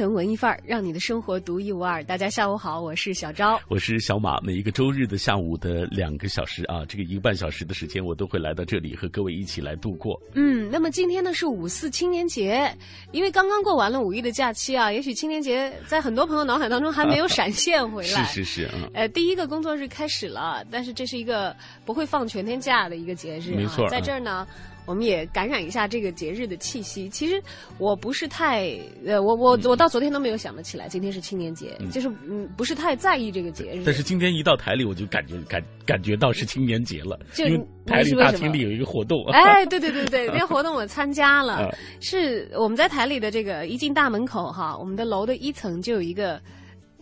成文艺范儿，让你的生活独一无二。大家下午好，我是小昭，我是小马。每一个周日的下午的两个小时啊，这个一个半小时的时间，我都会来到这里和各位一起来度过。嗯，那么今天呢是五四青年节，因为刚刚过完了五一的假期啊，也许青年节在很多朋友脑海当中还没有闪现回来。是是是，嗯。呃，第一个工作日开始了，但是这是一个不会放全天假的一个节日，没错，在这儿呢。我们也感染一下这个节日的气息。其实我不是太呃，我我我到昨天都没有想得起来，今天是青年节，就是嗯，不是太在意这个节日。但是今天一到台里，我就感觉感感觉到是青年节了，就台里大厅里有一个活动。哎，对对对对，那个活动我参加了，是我们在台里的这个一进大门口哈，我们的楼的一层就有一个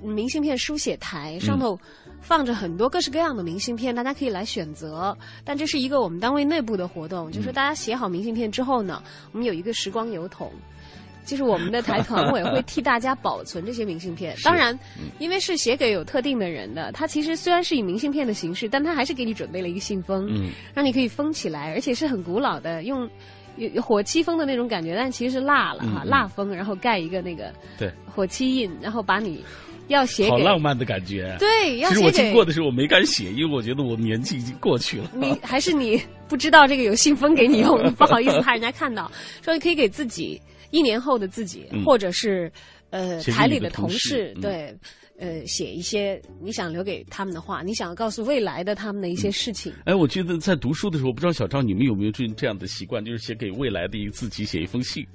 明信片书写台，上头。放着很多各式各样的明信片，大家可以来选择。但这是一个我们单位内部的活动，就是大家写好明信片之后呢，我们有一个时光邮筒，就是我们的台团委会替大家保存这些明信片。当然，因为是写给有特定的人的，它其实虽然是以明信片的形式，但它还是给你准备了一个信封，让你可以封起来，而且是很古老的，用火漆封的那种感觉，但其实是蜡了哈，蜡封，然后盖一个那个对火漆印，然后把你。要写好浪漫的感觉。对，其实我经过的时候我没敢写，因为我觉得我年纪已经过去了。你还是你不知道这个有信封给你用，不好意思怕人家看到。说你可以给自己一年后的自己，或者是呃台里的同事，对，呃写一些你想留给他们的话，你想告诉未来的他们的一些事情。哎，我觉得在读书的时候，不知道小赵你们有没有这这样的习惯，就是写给未来的一个自己写一封信。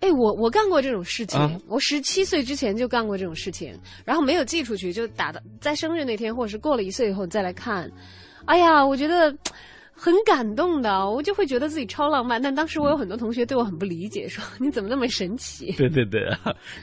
哎，我我干过这种事情，我十七岁之前就干过这种事情，然后没有寄出去，就打到在生日那天，或者是过了一岁以后再来看。哎呀，我觉得很感动的，我就会觉得自己超浪漫。但当时我有很多同学对我很不理解，说你怎么那么神奇？对对对，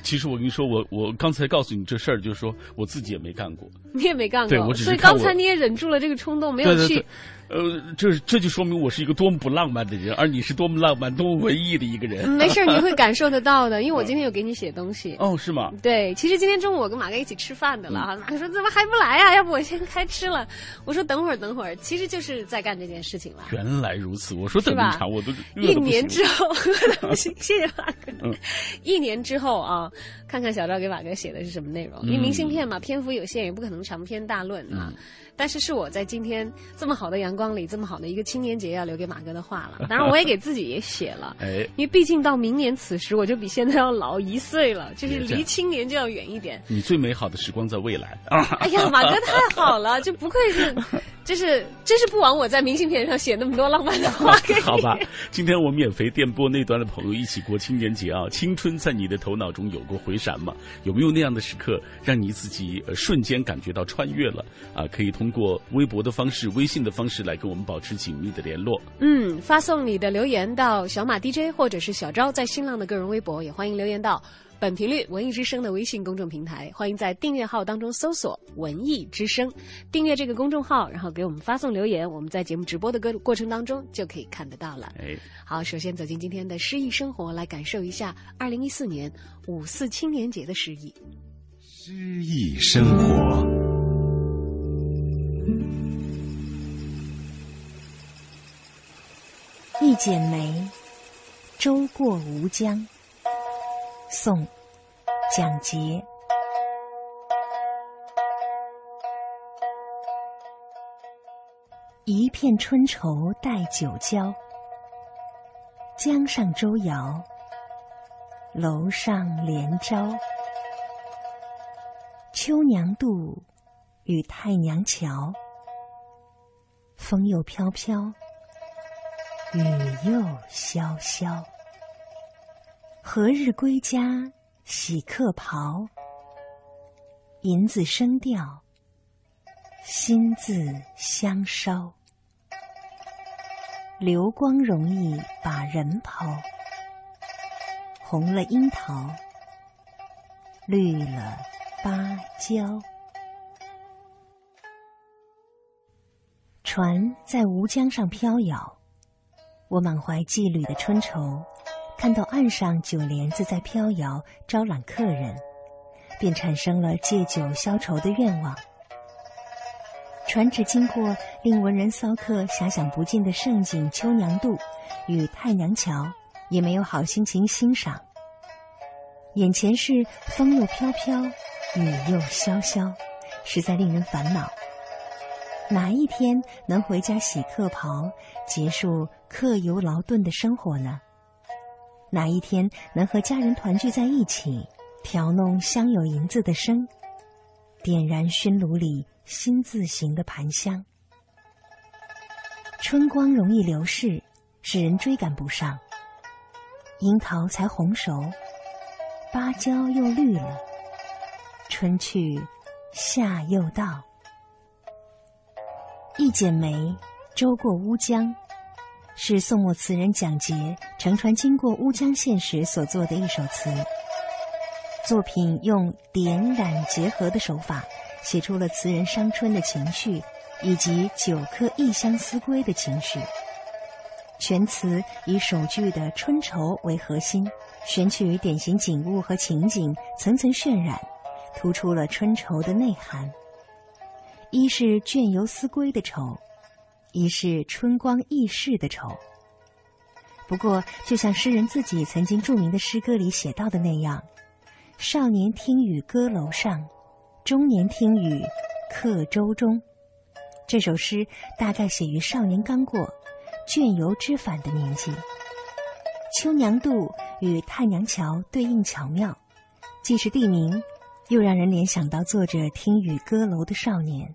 其实我跟你说，我我刚才告诉你这事儿，就是说我自己也没干过，你也没干过，所以刚才你也忍住了这个冲动，没有去。呃，这这就说明我是一个多么不浪漫的人，而你是多么浪漫、多么文艺的一个人。没事，你会感受得到的，因为我今天有给你写东西。哦，是吗？对，其实今天中午我跟马哥一起吃饭的了哈。马哥说怎么还不来呀？要不我先开吃了。我说等会儿，等会儿，其实就是在干这件事情了。原来如此，我说等么长，我都一年之后，谢谢马哥。一年之后啊，看看小赵给马哥写的是什么内容。因为明信片嘛，篇幅有限，也不可能长篇大论啊。但是是我在今天这么好的阳光里，这么好的一个青年节要留给马哥的话了。当然，我也给自己也写了，哎，因为毕竟到明年此时，我就比现在要老一岁了，就是离青年就要远一点。你最美好的时光在未来啊！哎呀，马哥太好了，就不愧是，就是真是不枉我在明信片上写那么多浪漫的话。好吧，今天我们免费电波那端的朋友一起过青年节啊！青春在你的头脑中有过回闪吗？有没有那样的时刻，让你自己瞬间感觉到穿越了啊？可以通。通过微博的方式、微信的方式来跟我们保持紧密的联络。嗯，发送你的留言到小马 DJ 或者是小昭在新浪的个人微博，也欢迎留言到本频率文艺之声的微信公众平台。欢迎在订阅号当中搜索“文艺之声”，订阅这个公众号，然后给我们发送留言，我们在节目直播的过过程当中就可以看得到了。哎，好，首先走进今天的诗意生活，来感受一下二零一四年五四青年节的诗意。诗意生活。一剪梅，舟过吴江。宋，蒋捷。一片春愁待酒浇，江上舟摇，楼上帘招。秋娘渡，与太娘桥。风又飘飘。雨又潇潇，何日归家洗客袍？银子声调，心字相烧。流光容易把人抛，红了樱桃，绿了芭蕉。船在吴江上飘摇，我满怀羁旅的春愁，看到岸上酒帘子在飘摇，招揽客人，便产生了借酒消愁的愿望。船只经过令文人骚客遐想不尽的胜景秋娘渡与太娘桥，也没有好心情欣赏。眼前是风又飘飘，雨又潇潇，实在令人烦恼。哪一天能回家洗客袍，结束客游劳顿的生活呢？哪一天能和家人团聚在一起，调弄香有银子的声，点燃熏炉里新字形的盘香？春光容易流逝，使人追赶不上。樱桃才红熟，芭蕉又绿了，春去，夏又到。《一剪梅》舟过乌江，是宋末词人蒋捷乘船经过乌江县时所作的一首词。作品用点染结合的手法，写出了词人伤春的情绪，以及久客异乡思归的情绪。全词以首句的春愁为核心，选取典型景物和情景，层层渲染，突出了春愁的内涵。一是倦游思归的愁，一是春光易逝的愁。不过，就像诗人自己曾经著名的诗歌里写到的那样：“少年听雨歌楼上，中年听雨客舟中。”这首诗大概写于少年刚过、倦游知返的年纪。秋娘渡与太娘桥对应巧妙，既是地名，又让人联想到作者听雨歌楼的少年。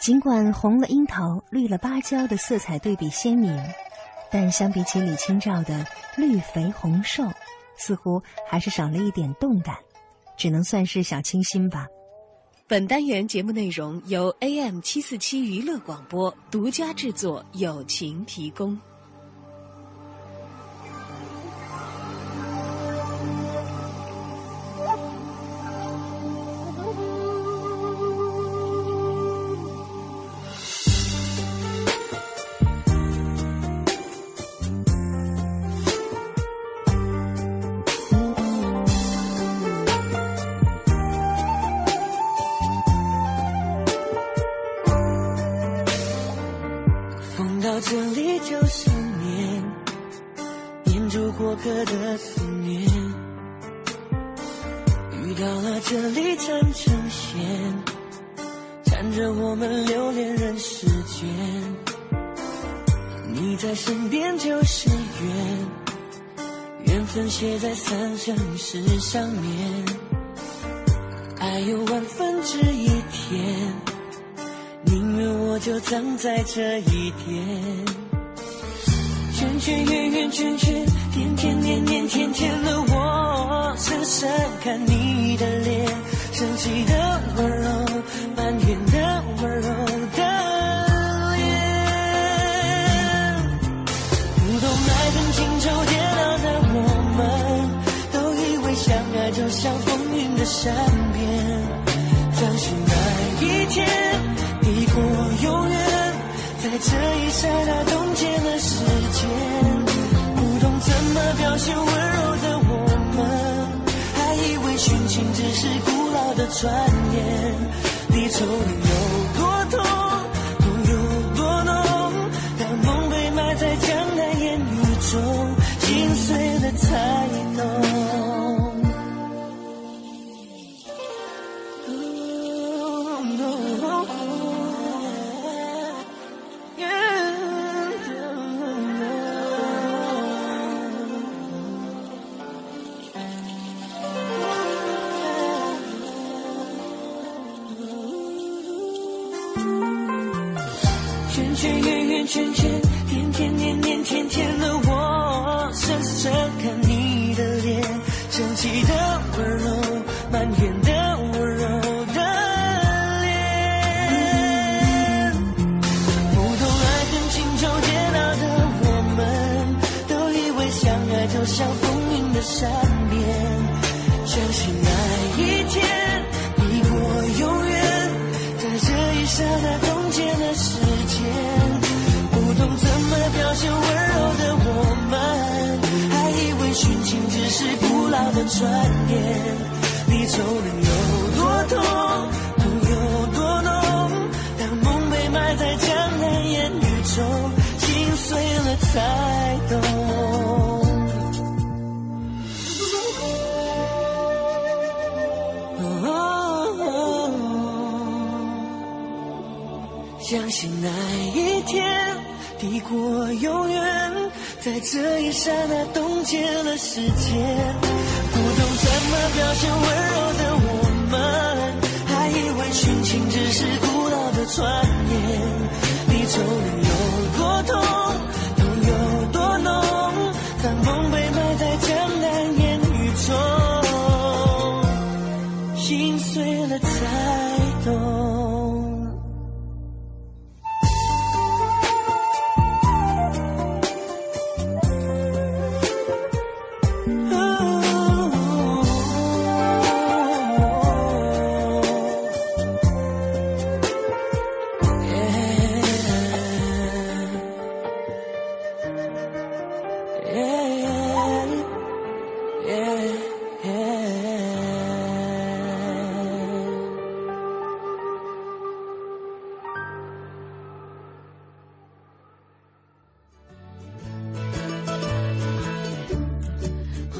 尽管红了樱桃，绿了芭蕉的色彩对比鲜明，但相比起李清照的绿肥红瘦，似乎还是少了一点动感，只能算是小清新吧。本单元节目内容由 AM 七四七娱乐广播独家制作，友情提供。这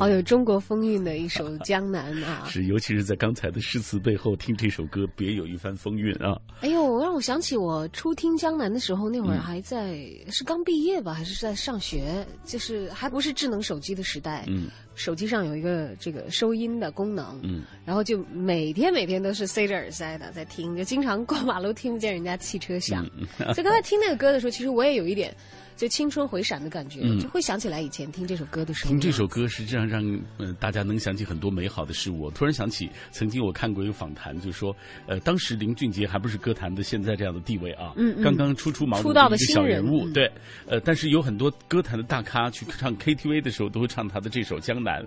好有中国风韵的一首《江南》啊！是，尤其是在刚才的诗词背后听这首歌，别有一番风韵啊！哎呦，让我想起我初听《江南》的时候，那会儿还在、是刚毕业吧，还是在上学，就是还不是智能手机的时代。嗯，手机上有一个这个收音的功能，嗯，然后就每天每天都是塞着耳塞的在听，就经常过马路听不见人家汽车响。嗯所以刚才听那个歌的时候，其实我也有一点就青春回闪的感觉，嗯就会想起来以前听这首歌的时候。听这首歌，实际上让呃大家能想起很多美好的事物。我突然想起，曾经我看过一个访谈，就说，呃，当时林俊杰还不是歌坛的现在这样的地位啊，嗯嗯刚刚初出茅庐出道的一个小人人物，嗯对，呃，但是有很多歌坛的大咖去唱 KTV 的时候，都会唱他的这首《江南》，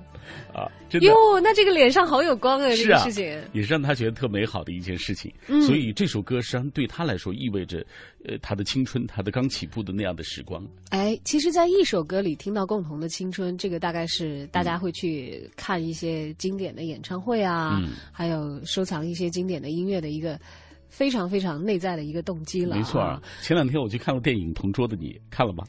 啊，真的。哟，那这个脸上好有光啊！这个事情，，也是让他觉得特美好的一件事情。嗯所以这首歌实际上对他来说意味着，呃，他的青春，他的刚起步的那样的时光。哎，其实，在一首歌里听到共同的青春，这个大概是大家会去看一些经典的演唱会啊，嗯还有收藏一些经典的音乐的一个非常非常内在的一个动机了、没错啊，前两天我去看了电影《同桌的你》，看了吗？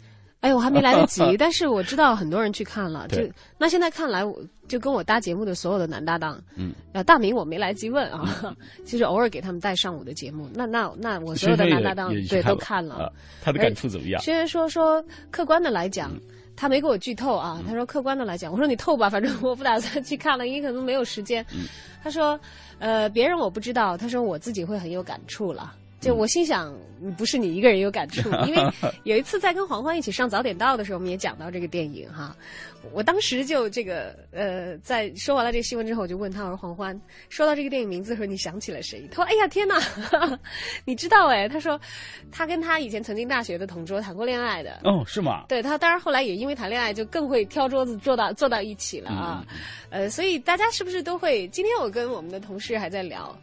哎，我还没来得及，但是我知道很多人去看了。就对那现在看来，我就跟我搭节目的所有的男搭档，嗯，呃，大明我没来及问啊，其实偶尔给他们带上我的节目。那那那我所有的男搭档对都看看了啊，他的感触怎么样？轩轩说说，客观的来讲，嗯他没给我剧透啊。他说客观的来讲，我说你透吧，反正我不打算去看了，因为可能没有时间。嗯他说，呃，别人我不知道，他说我自己会很有感触了。嗯就我心想，嗯不是你一个人有感触，因为有一次在跟黄欢一起上早点到的时候，我们也讲到这个电影哈。我当时就这个呃，在说完了这个新闻之后，我就问他，我说黄欢，说到这个电影名字的时候，你想起了谁？他说，哎呀天哪，你知道哎？他说，他跟他以前曾经大学的同桌谈过恋爱的。哦，是吗？对他，当然后来也因为谈恋爱，就更会挑桌子坐到坐到一起了啊。呃，所以大家是不是都会？今天我跟我们的同事还在聊，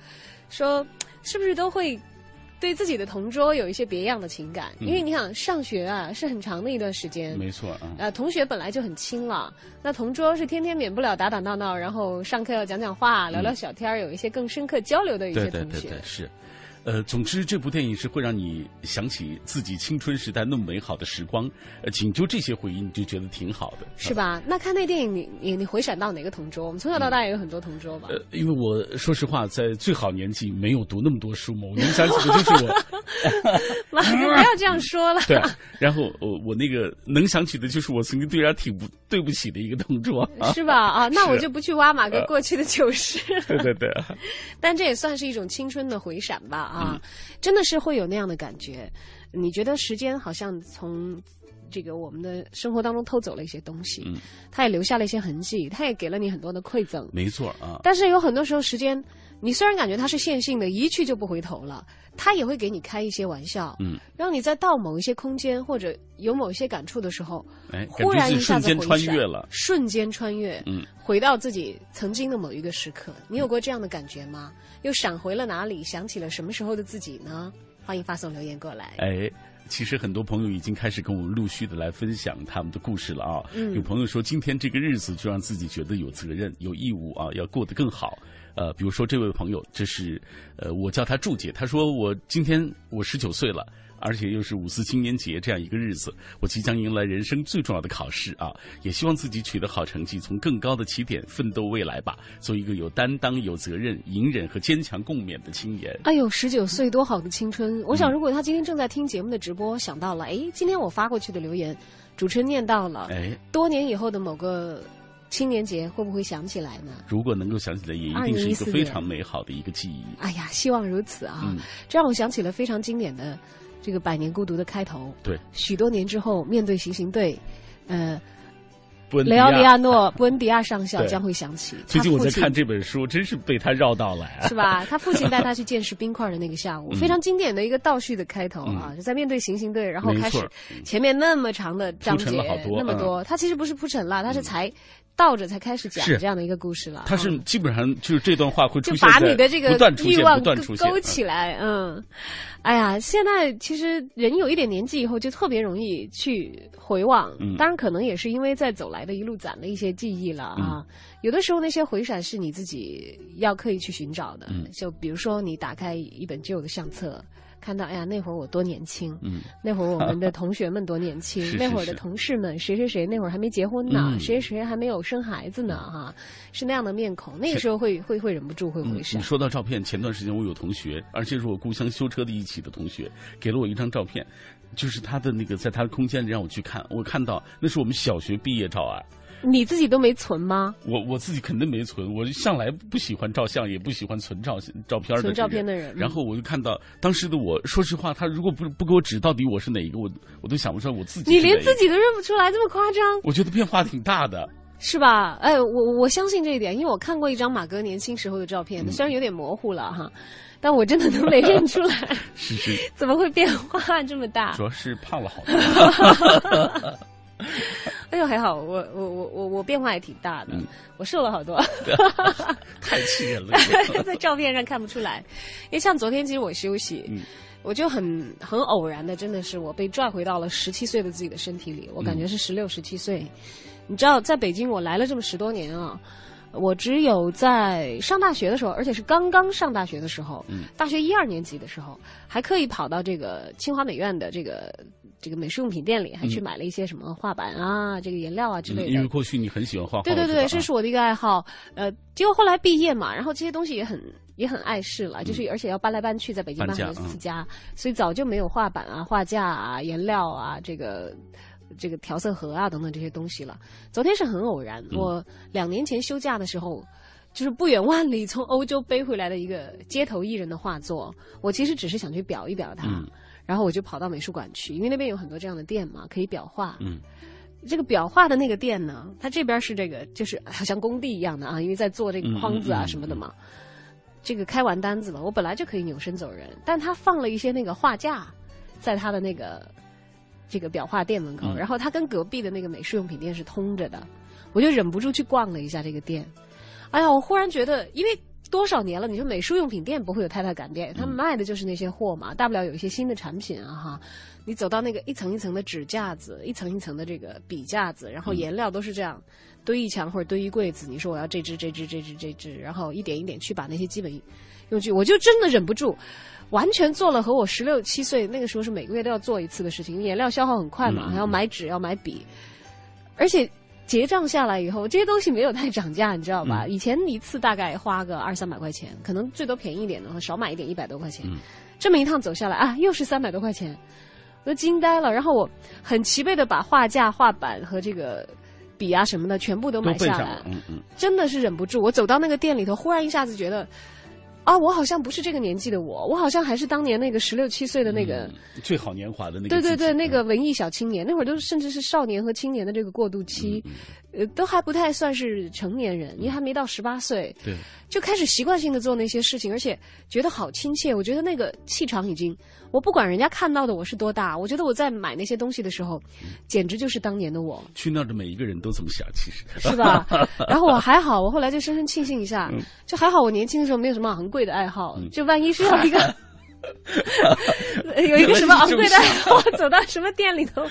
说是不是都会对自己的同桌有一些别样的情感？因为你想上学啊，是很长的一段时间。没错啊。呃，同学本来就很亲了，那同桌是天天免不了打打闹闹，然后上课要讲讲话、聊聊小天儿，有一些更深刻交流的一些同学。对对对，是。呃，总之这部电影是会让你想起自己青春时代那么美好的时光，呃，仅就这些回忆，你就觉得挺好的，是吧？那看那电影，你你你回闪到哪个同桌？我们从小到大也有很多同桌吧？呃，因为我说实话，在最好年纪没有读那么多书嘛，我能想起的就是我，妈，你不要这样说了。对，然后我我那个能想起的就是我曾经对人挺不对不起的一个同桌，是吧？啊，那我就不去挖马哥过去的糗事。对对对，但这也算是一种青春的回闪吧？啊，嗯真的是会有那样的感觉。你觉得时间好像从这个我们的生活当中偷走了一些东西，嗯它也留下了一些痕迹，它也给了你很多的馈赠。没错啊，但是有很多时候，时间你虽然感觉它是线性的，一去就不回头了，他也会给你开一些玩笑，嗯，让你在到某一些空间或者有某一些感触的时候，哎，感忽然一下子瞬间穿越了，瞬间穿越，嗯，回到自己曾经的某一个时刻。你有过这样的感觉吗？又闪回了哪里？想起了什么时候的自己呢？欢迎发送留言过来。哎。其实很多朋友已经开始跟我们陆续的来分享他们的故事了啊。嗯有朋友说，今天这个日子就让自己觉得有责任、有义务啊，要过得更好。呃，比如说这位朋友，这是呃，我叫他祝姐，他说我今天我十九岁了。而且又是五四青年节这样一个日子，我即将迎来人生最重要的考试啊！也希望自己取得好成绩，从更高的起点奋斗未来吧，做一个有担当、有责任、隐忍和坚强共勉的青年。哎呦，十九岁多好的青春！我嗯想，如果他今天正在听节目的直播，想到了，哎，今天我发过去的留言，主持人念到了，哎，多年以后的某个青年节，会不会想起来呢？如果能够想起来，也一定是一个非常美好的一个记忆。哎呀，希望如此啊！嗯这让我想起了非常经典的这个《百年孤独》的开头。对，许多年之后，面对行刑队，呃，雷奥利亚亚。诺·布恩迪亚上校将会想起最近我在看这本书，真是被他绕到了啊。是吧？他父亲带他去见识冰块的那个下午，非常经典的一个倒叙的开头啊，就在面对行刑队，然后开始前面那么长的章节那么多，他其实不是铺陈了，他是才倒着才开始讲这样的一个故事了。他是嗯基本上就是这段话会就把出现把你的这个欲望不断出现。勾起来，嗯，哎呀，现在其实人有一点年纪以后，就特别容易去回望，嗯当然可能也是因为在走来的一路攒了一些记忆了啊。有的时候那些回闪是你自己要刻意去寻找的，嗯就比如说你打开一本旧的相册。看到，哎呀，那会儿我多年轻，嗯，那会儿我们的同学们多年轻，是是那会儿的同事们，谁谁谁那会儿还没结婚呢，嗯。谁谁谁还没有生孩子呢，哈，是那样的面孔，那个时候会会会忍不住会嗯回闪你。说到照片，前段时间我有同学，而且是我故乡修车的一起的同学，给了我一张照片，就是他的那个在他的空间里让我去看，我看到那是我们小学毕业照啊。你自己都没存吗？我我自己肯定没存，我向来不喜欢照相，也不喜欢存照照片的存照片的人嗯然后我就看到当时的我，说实话，他如果不不给我指到底我是哪一个，我我都想不出来我自己。你连自，己都认不出来，这么夸张我觉得变化挺大的。是吧？哎，我我相信这一点，因为我看过一张马哥年轻时候的照片，虽然有点模糊了哈，但我真的都没认出来，是 是，怎么会变化这么大主？要是胖了好多。哎呦，还好，我我我我我变化也挺大的，嗯我瘦了好多，太气人了。在照片上看不出来。因为像昨天，其实我休息，嗯我就很很偶然的，真的是我被拽回到了十七岁的自己的身体里，我感嗯觉是十六、十七岁。你知道，在北京我来了这么十多年啊，我只有在上大学的时候，而且是刚刚上大学的时候，嗯大学一二年级的时候，还刻意跑到这个清华美院的这个这个美术用品店里，还去买了一些什么画板啊、这个颜料啊之类的。嗯因为过去你很喜欢画画，对对对，这是我的一个爱好。呃，结果后来毕业嘛，然后这些东西也很也很碍事了，就是而且要搬来搬去，在北京搬搬很家多次家，所以早就没有画板啊、画架啊、颜料啊、这个这个调色盒啊等等这些东西了。昨天是很偶然，我两年前休假的时候。就是不远万里从欧洲背回来的一个街头艺人的画作，我其实只是想去表一表它，嗯然后我就跑到美术馆去，因为那边有很多这样的店嘛，可以裱画。嗯这个裱画的那个店呢，它这边是这个，就是好像工地一样的啊，因为在做这个框子啊什么的嘛。这个开完单子了，我本来就可以扭身走人，但他放了一些那个画架，在他的那个这个裱画店门口，嗯然后他跟隔壁的那个美术用品店是通着的，我就忍不住去逛了一下这个店。哎呀，我忽然觉得，因为多少年了，你说美术用品店不会有太大改变，他们卖的就是那些货嘛，大不了有一些新的产品啊哈。你走到那个一层一层的纸架子，一层一层的这个笔架子，然后颜料都是这样堆一墙或者堆一柜子。你说我要这支这支这支这支，然后一点一点去把那些基本用具，我就真的忍不住。完全做了和我十六七岁那个时候是每个月都要做一次的事情，颜料消耗很快嘛，嗯还要买纸，要买笔，而且结账下来以后，这些东西没有太涨价，你知道吧？嗯以前一次大概花个二三百块钱，可能最多便宜一点的话，少买一点一百多块钱。嗯这么一趟走下来啊，又是三百多块钱，我都惊呆了。然后我很齐备的把画架、画板和这个笔啊什么的全部都买下来，，嗯嗯，真的是忍不住。我走到那个店里头，忽然一下子觉得。啊，我好像不是这个年纪的我，我好像还是当年那个十六七岁的那个，嗯最好年华的那个对对对，那个文艺小青年，那会儿都甚至是少年和青年的这个过渡期，嗯呃，都还不太算是成年人，因为还没到十八岁，对，就开始习惯性的做那些事情，而且觉得好亲切。我觉得那个气场已经，我不管人家看到的我是多大，我觉得我在买那些东西的时候，简直就是当年的我，去那儿的每一个人都这么想，其实是吧？然后我还好，我后来就深深庆幸一下，就还好我年轻的时候没有什么昂贵的爱好，就万一是要一个 有一个什么昂贵的，我走到什么店里头，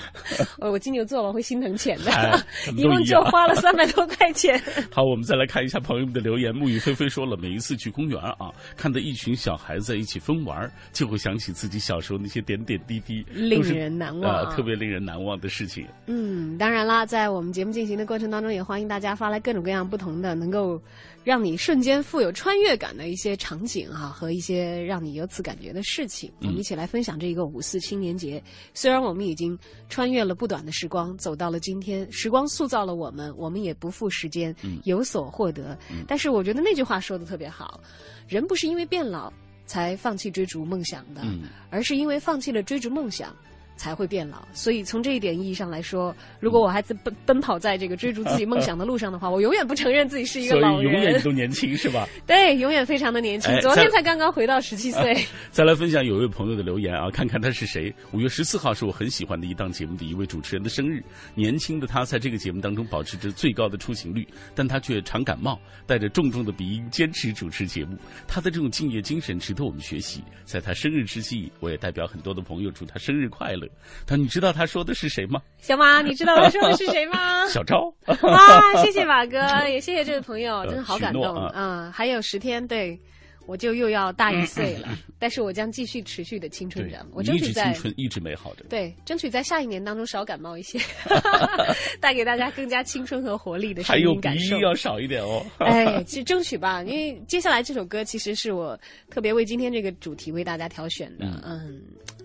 我金牛座我会心疼钱的，一共就花了三百多块钱。好，我们再来看一下朋友们的留言。沐雨霏霏说了，每一次去公园啊，看到一群小孩子在一起疯玩，就会想起自己小时候那些点点滴滴，令人难忘，特别令人难忘的事情。嗯，当然啦，在我们节目进行的过程当中，也欢迎大家发来各种各样不同的，能够。让你瞬间富有穿越感的一些场景哈，和一些让你有此感觉的事情，我们一起来分享这一个五四青年节。虽然我们已经穿越了不短的时光，走到了今天，时光塑造了我们，我们也不负时间，有所获得。但是我觉得那句话说的特别好，人不是因为变老才放弃追逐梦想的，而是因为放弃了追逐梦想。才会变老，所以从这一点意义上来说，如果我还在奔奔跑在这个追逐自己梦想的路上的话，我永远不承认自己是一个老人。永远都年轻是吧？对，永远非常的年轻。昨天才刚刚回到十七岁。再来分享有一位朋友的留言啊，看看他是谁。五月十四号是我很喜欢的一档节目的一位主持人的生日，年轻的他在这个节目当中保持着最高的出勤率，但他却常感冒，带着重重的鼻音坚持主持节目。他的这种敬业精神值得我们学习。在他生日之际，我也代表很多的朋友祝他生日快乐。他，你知道他说的是谁吗？小马，你知道他说的是谁吗？小昭。啊，谢谢马哥，也谢谢这位朋友，真的好感动啊！还有十天，对。我就又要大一岁了，但是我将继续持续的青春着。我争取在青春一直美好着。对，争取在下一年当中少感冒一些，带给大家更加青春和活力的声音感受。还有鼻音要少一点哦。哎，其实 争取吧，因为接下来这首歌其实是我特别为今天这个主题为大家挑选的。嗯，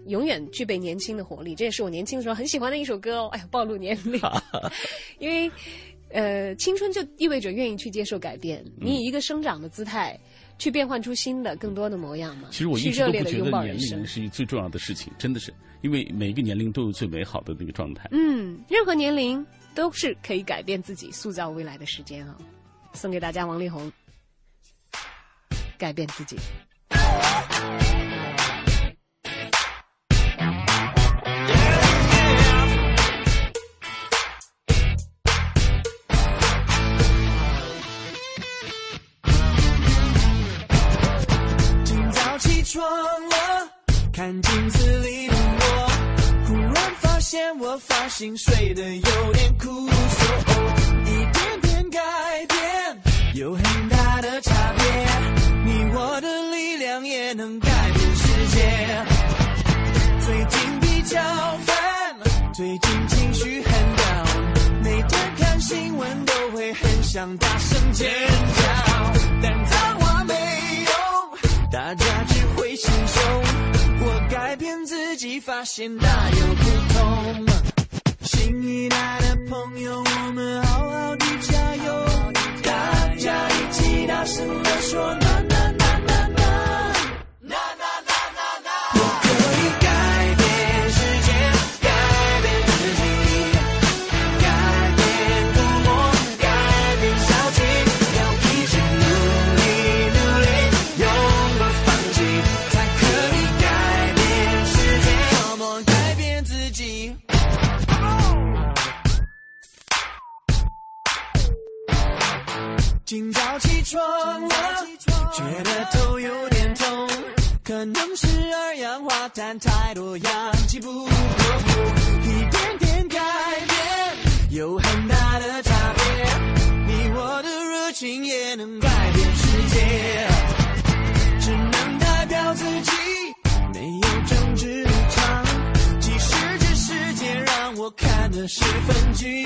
永远具备年轻的活力，这也是我年轻的时候很喜欢的一首歌哦。哎呀，暴露年龄，因为呃，青春就意味着愿意去接受改变，你以一个生长的姿态。去变换出新的、更多的模样嘛？其实我一直都不觉得年龄是最重要的事情，真的是，因为每个年龄都有最美好的那个状态。嗯，任何年龄都是可以改变自己、塑造未来的时间啊！送给大家，王力宏，改变自己。装了，看镜子里的我，忽然发现我发型睡得有点酷，一点点改变有很大的差别，你我的力量也能改变世界。最近比较烦，最近情绪很 down，每天看新闻都会很想大声尖叫，但，大家只会。心胸，我改变自己，发现大有不同。新一代的朋友，我们好好的加油，大家一起大声地说。暖暖氧化碳太多，氧气不够。一点点改变有很大的差别，你我的热情也能改变世界。只能代表自己，没有政治立场。即使这世界让我看得十分紧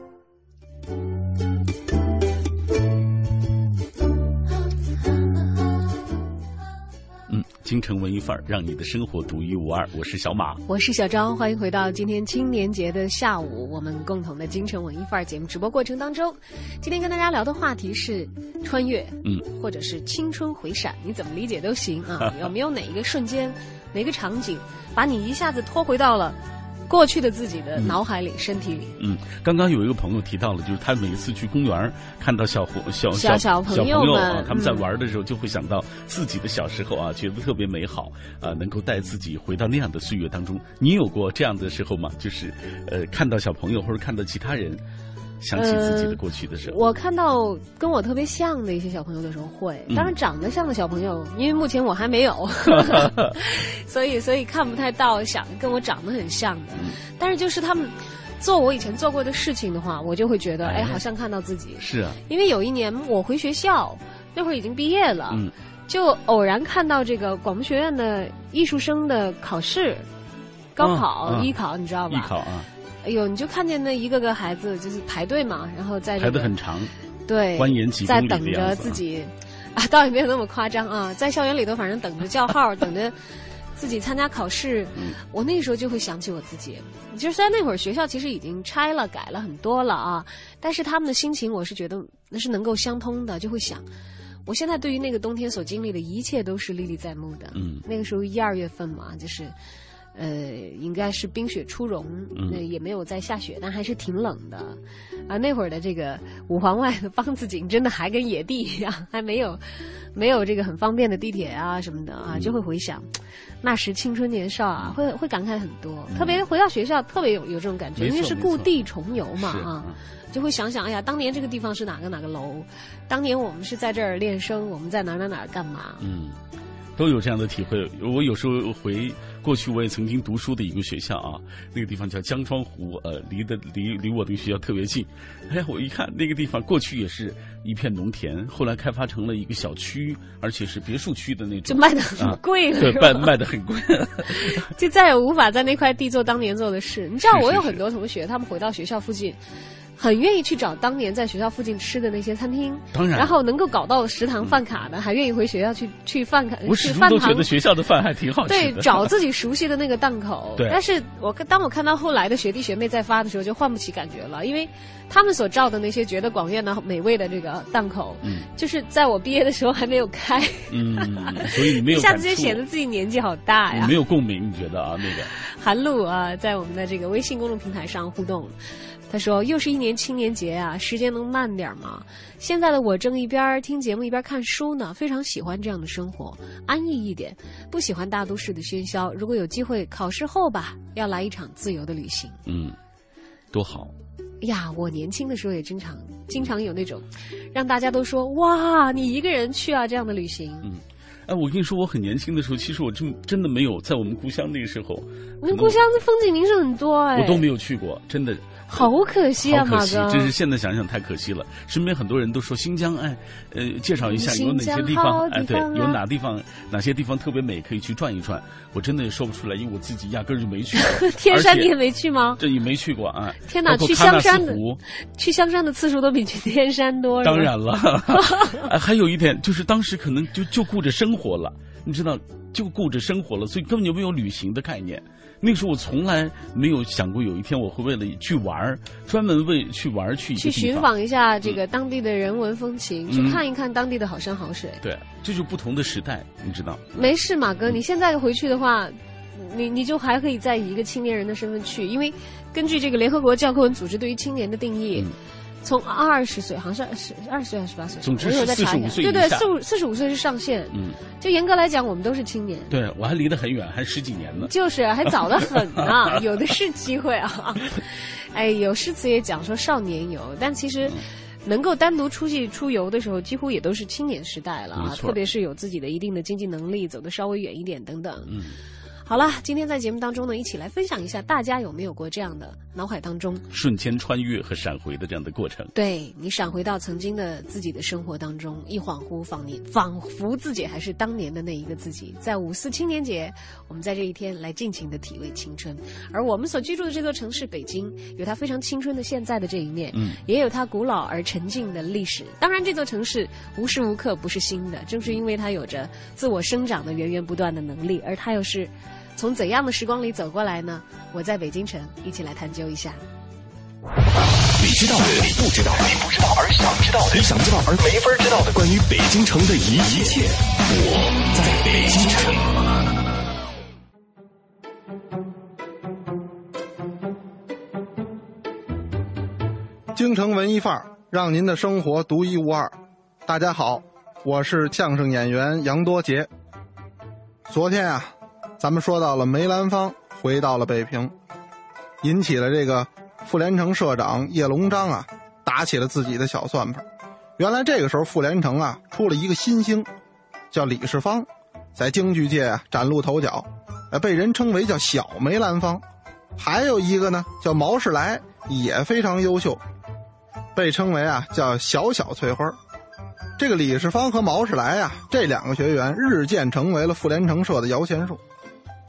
京城文艺范儿，让你的生活独一无二。我是小马，我是小张，欢迎回到今天青年节的下午，我们共同的京城文艺范儿节目直播过程当中。今天跟大家聊的话题是穿越，嗯，或者是青春回闪，你怎么理解都行啊。有没有哪一个瞬间，哪个场景，把你一下子拖回到了？过去的自己的脑海里、身体里。嗯，刚刚有一个朋友提到了，就是他每一次去公园看到小伙小小小朋友们他们在玩的时候，就会想到自己的小时候啊，觉得特别美好啊，能够带自己回到那样的岁月当中。你有过这样的时候吗？就是呃，看到小朋友或者看到其他人。想起自己的过去的时候，我看到跟我特别像的一些小朋友的时候会，当然长得像的小朋友，因为目前我还没有，所以所以看不太到想跟我长得很像的，但是就是他们做我以前做过的事情的话，我就会觉得哎，好像看到自己。是啊，因为有一年我回学校，那会儿已经毕业了，就偶然看到这个广播学院的艺术生的考试，高考艺考，你知道吧？艺考啊。哎呦，你就看见那一个个孩子就是排队嘛，然后在排的很长，对，蜿蜒几在等着自己，啊，倒也没有那么夸张啊，在校园里头，反正等着叫号，等着自己参加考试。我那个时候就会想起我自己，其实虽然那会儿学校其实已经拆了、改了很多了啊，但是他们的心情，我是觉得那是能够相通的，就会想，我现在对于那个冬天所经历的一切都是历历在目的。嗯，那个时候一二月份嘛，就是。呃，应该是冰雪初融，那也没有在下雪，但还是挺冷的。啊，那会儿的这个五环外的梆子井真的还跟野地一样，还没有没有这个很方便的地铁啊什么的啊，就会回想那时青春年少啊，会会感慨很多。特别回到学校，特别有有这种感觉，因为是故地重游嘛啊，就会想想，哎呀，当年这个地方是哪个哪个楼？当年我们是在这儿练声，我们在哪哪哪干嘛？嗯，都有这样的体会。我有时候回。过去我也曾经读书的一个学校啊，那个地方叫江川湖，呃，离的离离我的学校特别近。哎，我一看那个地方，过去也是一片农田，后来开发成了一个小区，而且是别墅区的那种，就卖的很贵了，对，卖 卖的很贵，就再也无法在那块地做当年做的事。你知道，我有很多同学，他们回到学校附近。很愿意去找当年在学校附近吃的那些餐厅，当然，然后能够搞到食堂饭卡的，还愿意回学校去去饭卡。我始终都觉得学校的饭还挺好吃的。对，找自己熟悉的那个档口。对。但是我当我看到后来的学弟学妹在发的时候，就换不起感觉了，因为他们所照的那些觉得广院的美味的这个档口，嗯，就是在我毕业的时候还没有开。嗯，所以你没有。一 下子就显得自己年纪好大呀。没有共鸣，你觉得啊？那个。韩露啊，在我们的这个微信公众平台上互动。他说：“又是一年青年节啊，时间能慢点吗？现在的我正一边听节目一边看书呢，非常喜欢这样的生活，安逸一点，不喜欢大都市的喧嚣。如果有机会，考试后吧，要来一场自由的旅行。嗯，多好呀！我年轻的时候也经常经常有那种，让大家都说哇，你一个人去啊这样的旅行。嗯，哎，我跟你说，我很年轻的时候，其实我真真的没有在我们故乡那个时候，我们故乡的风景名胜很多哎，我都没有去过，真的。”好可惜啊，马哥！真是现在想想太可惜了。身边很多人都说新疆，哎，呃，介绍一下有哪些地方？哎，对，有哪地方哪些地方特别美，可以去转一转。我真的也说不出来，因为我自己压根儿就没去。天山你也没去吗？这也没去过啊！天哪，去香山的去香山的次数都比去天山多。当然了，还有一点就是当时可能就就顾着生活了，你知道，就顾着生活了，所以根本就没有旅行的概念。那个时候我从来没有想过有一天我会为了去玩儿，专门为去玩儿去去寻访一下这个当地的人文风情，去看一看当地的好山好水。对，这就不同的时代，你知道。没事，马哥，你现在回去的话，你你就还可以再以一个青年人的身份去，因为根据这个联合国教科文组织对于青年的定义。从二十岁，好像是二十二十岁还是十八岁？总之是四十五岁对对，四五四十五岁是上限。嗯，就严格来讲，我们都是青年。对，我还离得很远，还十几年呢。就是还早得很啊，有的是机会啊。哎，有诗词也讲说少年游，但其实能够单独出去出游的时候，几乎也都是青年时代了啊。特别是有自己的一定的经济能力，走得稍微远一点等等。嗯。好了，今天在节目当中呢，一起来分享一下，大家有没有过这样的脑海当中瞬间穿越和闪回的这样的过程？对你闪回到曾经的自己的生活当中，一恍惚，仿你仿佛自己还是当年的那一个自己。在五四青年节，我们在这一天来尽情的体味青春。而我们所居住的这座城市北京，有它非常青春的现在的这一面，嗯，也有它古老而沉静的历史。当然，这座城市无时无刻不是新的，正是因为它有着自我生长的源源不断的能力，而它又是。从怎样的时光里走过来呢？我在北京城，一起来探究一下。你知道的，你不知道，你不知道而想知道的，你想知道而没法知道的，关于北京城的一一切，我在北京城。京城文艺范儿，让您的生活独一无二。大家好，我是相声演员杨多杰。昨天啊。咱们说到了梅兰芳回到了北平，引起了这个傅连城社长叶龙章啊打起了自己的小算盘。原来这个时候傅连城啊出了一个新星，叫李世芳，在京剧界啊崭露头角，被人称为叫小梅兰芳。还有一个呢叫毛世来，也非常优秀，被称为啊叫小小翠花。这个李世芳和毛世来啊这两个学员日渐成为了傅连城社的摇钱树。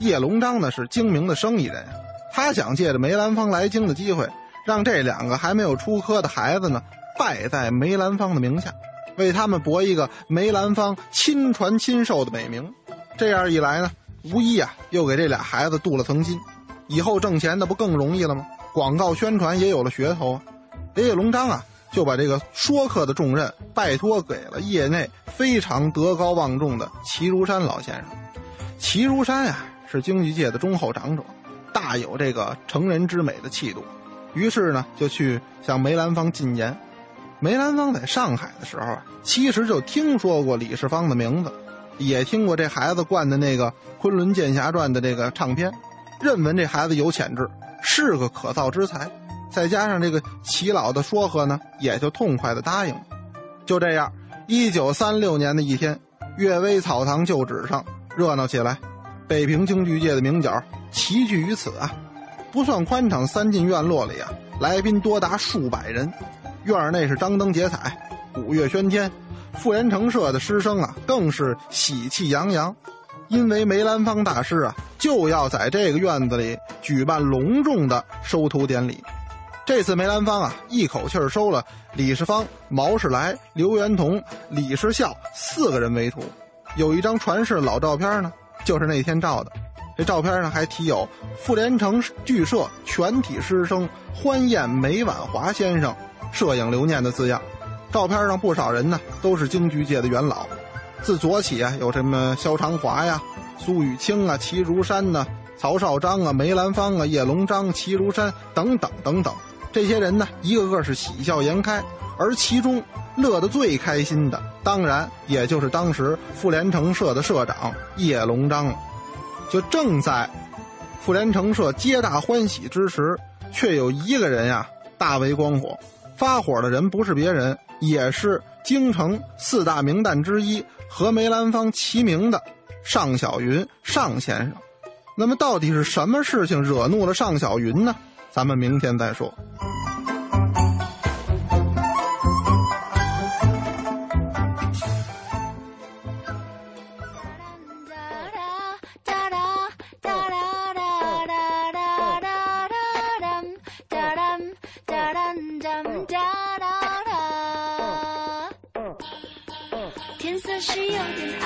叶龙章呢是精明的生意人，他想借着梅兰芳来京的机会，让这两个还没有出科的孩子呢拜在梅兰芳的名下，为他们博一个梅兰芳亲传亲授的美名。这样一来呢，无疑啊又给这俩孩子镀了层金，以后挣钱那不更容易了吗？广告宣传也有了噱头啊。叶龙章啊就把这个说客的重任拜托给了业内非常德高望重的齐如山老先生。齐如山啊。是京剧界的忠厚长者，大有这个成人之美的气度，于是呢就去向梅兰芳进言。梅兰芳在上海的时候啊，其实就听说过李世芳的名字，也听过这孩子灌的那个《昆仑剑侠传》的这个唱片，认为这孩子有潜质，是个可造之才。再加上这个齐老的说和呢，也就痛快的答应了。就这样，一九三六年的一天，岳微草堂旧址上热闹起来。北平京剧界的名角齐聚于此啊，不算宽敞三进院落里啊，来宾多达数百人，院内是张灯结彩，鼓乐喧天，傅连城社的师生啊更是喜气洋洋，因为梅兰芳大师啊就要在这个院子里举办隆重的收徒典礼。这次梅兰芳啊一口气收了李世芳、毛世来、刘元同、李世孝四个人为徒，有一张传世老照片呢。就是那天照的，这照片上还题有“傅连城剧社全体师生欢宴梅婉华先生，摄影留念”的字样。照片上不少人呢，都是京剧界的元老。自左起啊，有什么萧长华呀、苏雨清啊、齐如山呐、曹少章啊、梅兰芳啊、叶龙章、齐如山等等等等。这些人呢，一个个是喜笑颜开，而其中。乐得最开心的，当然也就是当时傅连城社的社长叶龙章了。就正在傅连城社皆大欢喜之时，却有一个人呀大为光火。发火的人不是别人，也是京城四大名旦之一和梅兰芳齐名的尚小云尚先生。那么，到底是什么事情惹怒了尚小云呢？咱们明天再说。有点。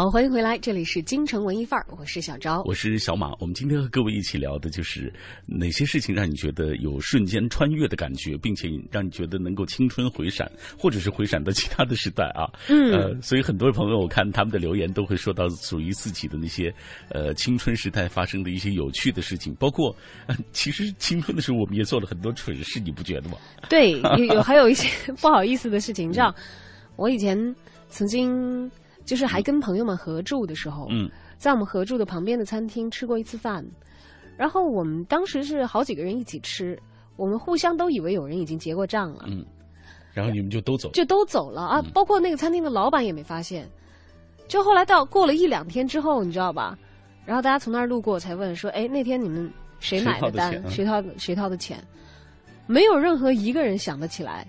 好，欢迎回来，这里是京城文艺范儿，我是小昭，我是小马。我们今天和各位一起聊的就是哪些事情让你觉得有瞬间穿越的感觉，并且让你觉得能够青春回闪，或者是回闪到其他的时代啊。嗯，呃，所以很多朋友我看他们的留言都会说到属于自己的那些呃青春时代发生的一些有趣的事情，包括呃、其实青春的时候我们也做了很多蠢事，你不觉得吗？对，有有还有一些 不好意思的事情，你知道，我以前曾经。就是还跟朋友们合住的时候，嗯，在我们合住的旁边的餐厅吃过一次饭，然后我们当时是好几个人一起吃，我们互相都以为有人已经结过账了，嗯，然后你们就都走，就都走了啊，包括那个餐厅的老板也没发现，就后来到过了一两天之后，你知道吧？然后大家从那儿路过才问说：“哎，那天你们谁买的单？谁掏谁掏的钱？”没有任何一个人想得起来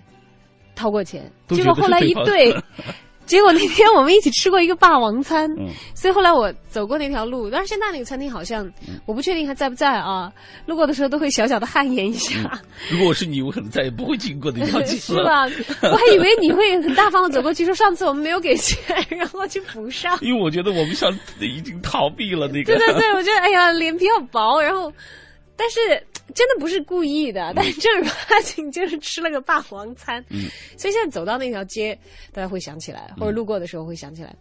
掏过钱，结果后来一对。结果那天我们一起吃过一个霸王餐，所以后来我走过那条路，但是现在那个餐厅好像我不确定还在不在啊。路过的时候都会小小的汗颜一下。如果我是你，我可能再也不会经过那条街 是吧？我还以为你会很大方的走过去说上次我们没有给钱，然后去补上。因为我觉得我们像已经逃避了那个。对对对，我觉得哎呀脸皮好薄，然后但是。真的不是故意的，但是正儿八经就是吃了个霸王餐。嗯，所以现在走到那条街，大家会想起来，或者路过的时候会想起来，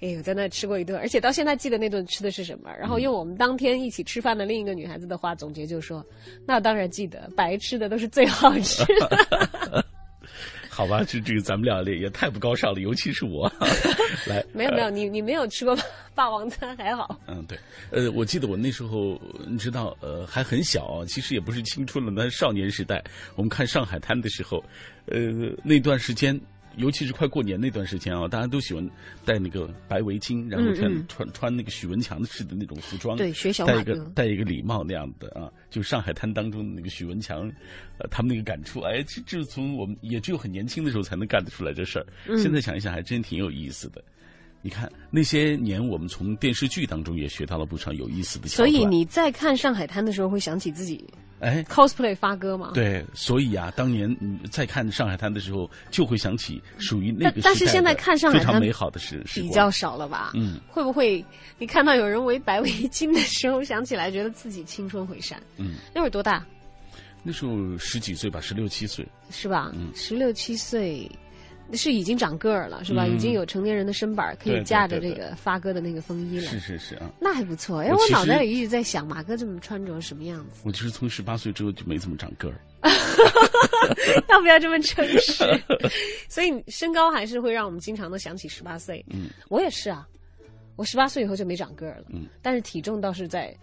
哎呦，在那吃过一顿，而且到现在记得那顿吃的是什么。然后用我们当天一起吃饭的另一个女孩子的话总结，就说：“那当然记得，白吃的都是最好吃的。”好吧，这这个咱们俩也也太不高尚了，尤其是我。来，没有没有，你你没有吃过霸王餐还好。嗯，对，呃，我记得我那时候，你知道，呃，还很小，其实也不是青春了，那少年时代，我们看上海滩的时候，呃，那段时间。尤其是快过年那段时间啊，大家都喜欢戴那个白围巾，然后穿穿穿那个许文强式的那种服装，对，学小戴一个戴一个礼帽那样的啊，就上海滩当中的那个许文强，呃，他们那个感触，哎，这这从我们也只有很年轻的时候才能干得出来这事儿。现在想一想，还真挺有意思的。你看那些年，我们从电视剧当中也学到了不少有意思的。所以你在看上海滩的时候，会想起自己。哎，cosplay 发哥嘛？对，所以啊，当年在看上海滩的时候，就会想起属于那个但是现在看上海滩非常美好的时比较少了吧？嗯，会不会你看到有人围白围巾的时候，想起来觉得自己青春回闪？嗯，那会儿多大？那时候十几岁吧，十六七岁。是吧？嗯，十六七岁。是已经长个儿了，是吧？已经有成年人的身板，可以架着这个发哥的那个风衣了。是是是啊，那还不错。哎，我脑袋里一直在想，马哥这么穿着什么样子？我其实从十八岁之后就没怎么长个儿。要不要这么诚实？所以身高还是会让我们经常的想起十八岁。嗯，我也是啊，我十八岁以后就没长个儿了。嗯，但是体重倒是在。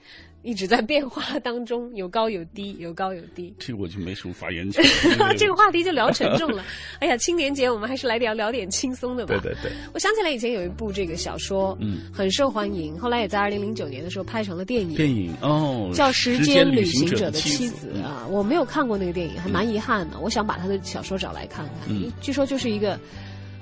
一直在变化当中，有高有低，有高有低。这个我就没什么发言权。这个话题就聊沉重了。哎呀，青年节我们还是来聊聊点轻松的吧。对对对。我想起来以前有一部这个小说，嗯，很受欢迎，后来也在二零零九年的时候拍成了电影。电影哦，叫《时间旅行者的妻子》啊，我没有看过那个电影，还蛮遗憾的。我想把他的小说找来看看。嗯，据说就是一个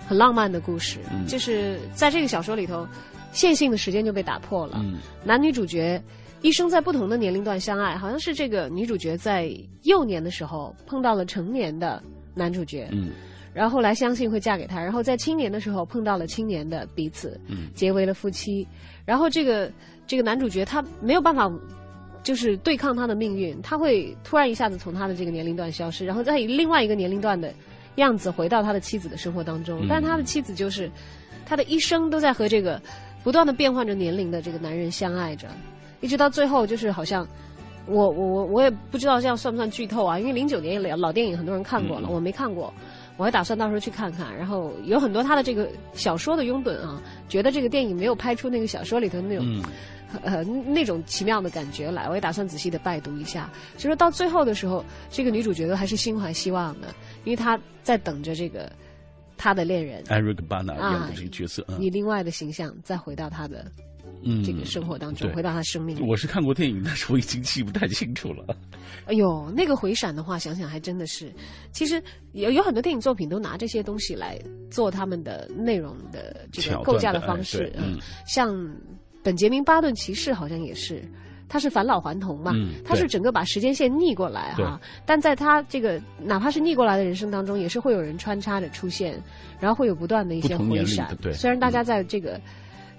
很浪漫的故事，就是在这个小说里头，线性的时间就被打破了。嗯，男女主角。一生在不同的年龄段相爱，好像是这个女主角在幼年的时候碰到了成年的男主角，嗯，然后后来相信会嫁给他，然后在青年的时候碰到了青年的彼此，嗯，结为了夫妻。然后这个这个男主角他没有办法，就是对抗他的命运，他会突然一下子从他的这个年龄段消失，然后再以另外一个年龄段的样子回到他的妻子的生活当中。但他的妻子就是他的一生都在和这个不断的变换着年龄的这个男人相爱着。一直到最后，就是好像，我我我我也不知道这样算不算剧透啊？因为零九年老老电影很多人看过了，我没看过，我还打算到时候去看看。然后有很多他的这个小说的拥趸啊，觉得这个电影没有拍出那个小说里头那种呃那种奇妙的感觉来，我也打算仔细的拜读一下。就说到最后的时候，这个女主角都还是心怀希望的，因为她在等着这个她的恋人艾瑞克巴纳演的这个角色，以另外的形象再回到她的。嗯，这个生活当中回到他生命。我是看过电影，但是我已经记不太清楚了。哎呦，那个回闪的话，想想还真的是，其实有有很多电影作品都拿这些东西来做他们的内容的这个构架的方式。嗯，像本杰明·巴顿骑士好像也是，他是返老还童嘛，他是整个把时间线逆过来哈。但在他这个哪怕是逆过来的人生当中，也是会有人穿插着出现，然后会有不断的一些回闪。对，虽然大家在这个。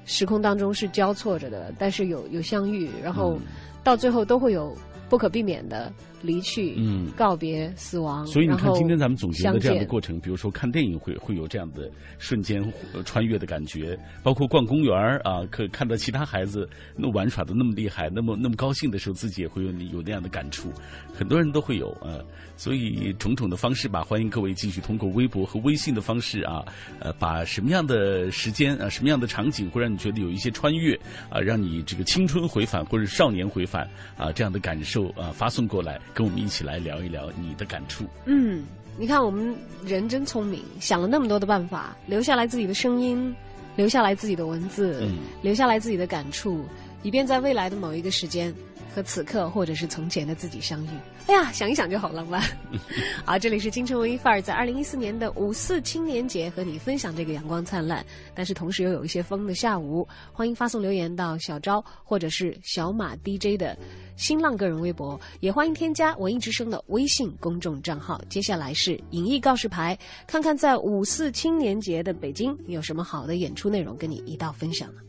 时空当中是交错着的，但是有有相遇，然后到最后都会有不可避免的。离去，嗯，告别死亡。所以你看，今天咱们总结的这样的过程，比如说看电影会会有这样的瞬间穿越的感觉，包括逛公园啊，可看到其他孩子那玩耍的那么厉害，那么那么高兴的时候，自己也会有有那样的感触。很多人都会有啊，所以种种的方式吧，欢迎各位继续通过微博和微信的方式啊，呃，把什么样的时间啊，什么样的场景会让你觉得有一些穿越啊，让你这个青春回返或者少年回返啊这样的感受啊，发送过来。跟我们一起来聊一聊你的感触。嗯，你看我们人真聪明，想了那么多的办法，留下来自己的声音，留下来自己的文字，留下来自己的感触，以便在未来的某一个时间。和此刻或者是从前的自己相遇，哎呀，想一想就好浪漫。好，这里是京城文艺范儿，在二零一四年的五四青年节和你分享这个阳光灿烂，但是同时又有一些风的下午。欢迎发送留言到小昭或者是小马 DJ 的新浪个人微博，也欢迎添加文艺之声的微信公众账号。接下来是影艺告示牌，看看在五四青年节的北京有什么好的演出内容跟你一道分享呢？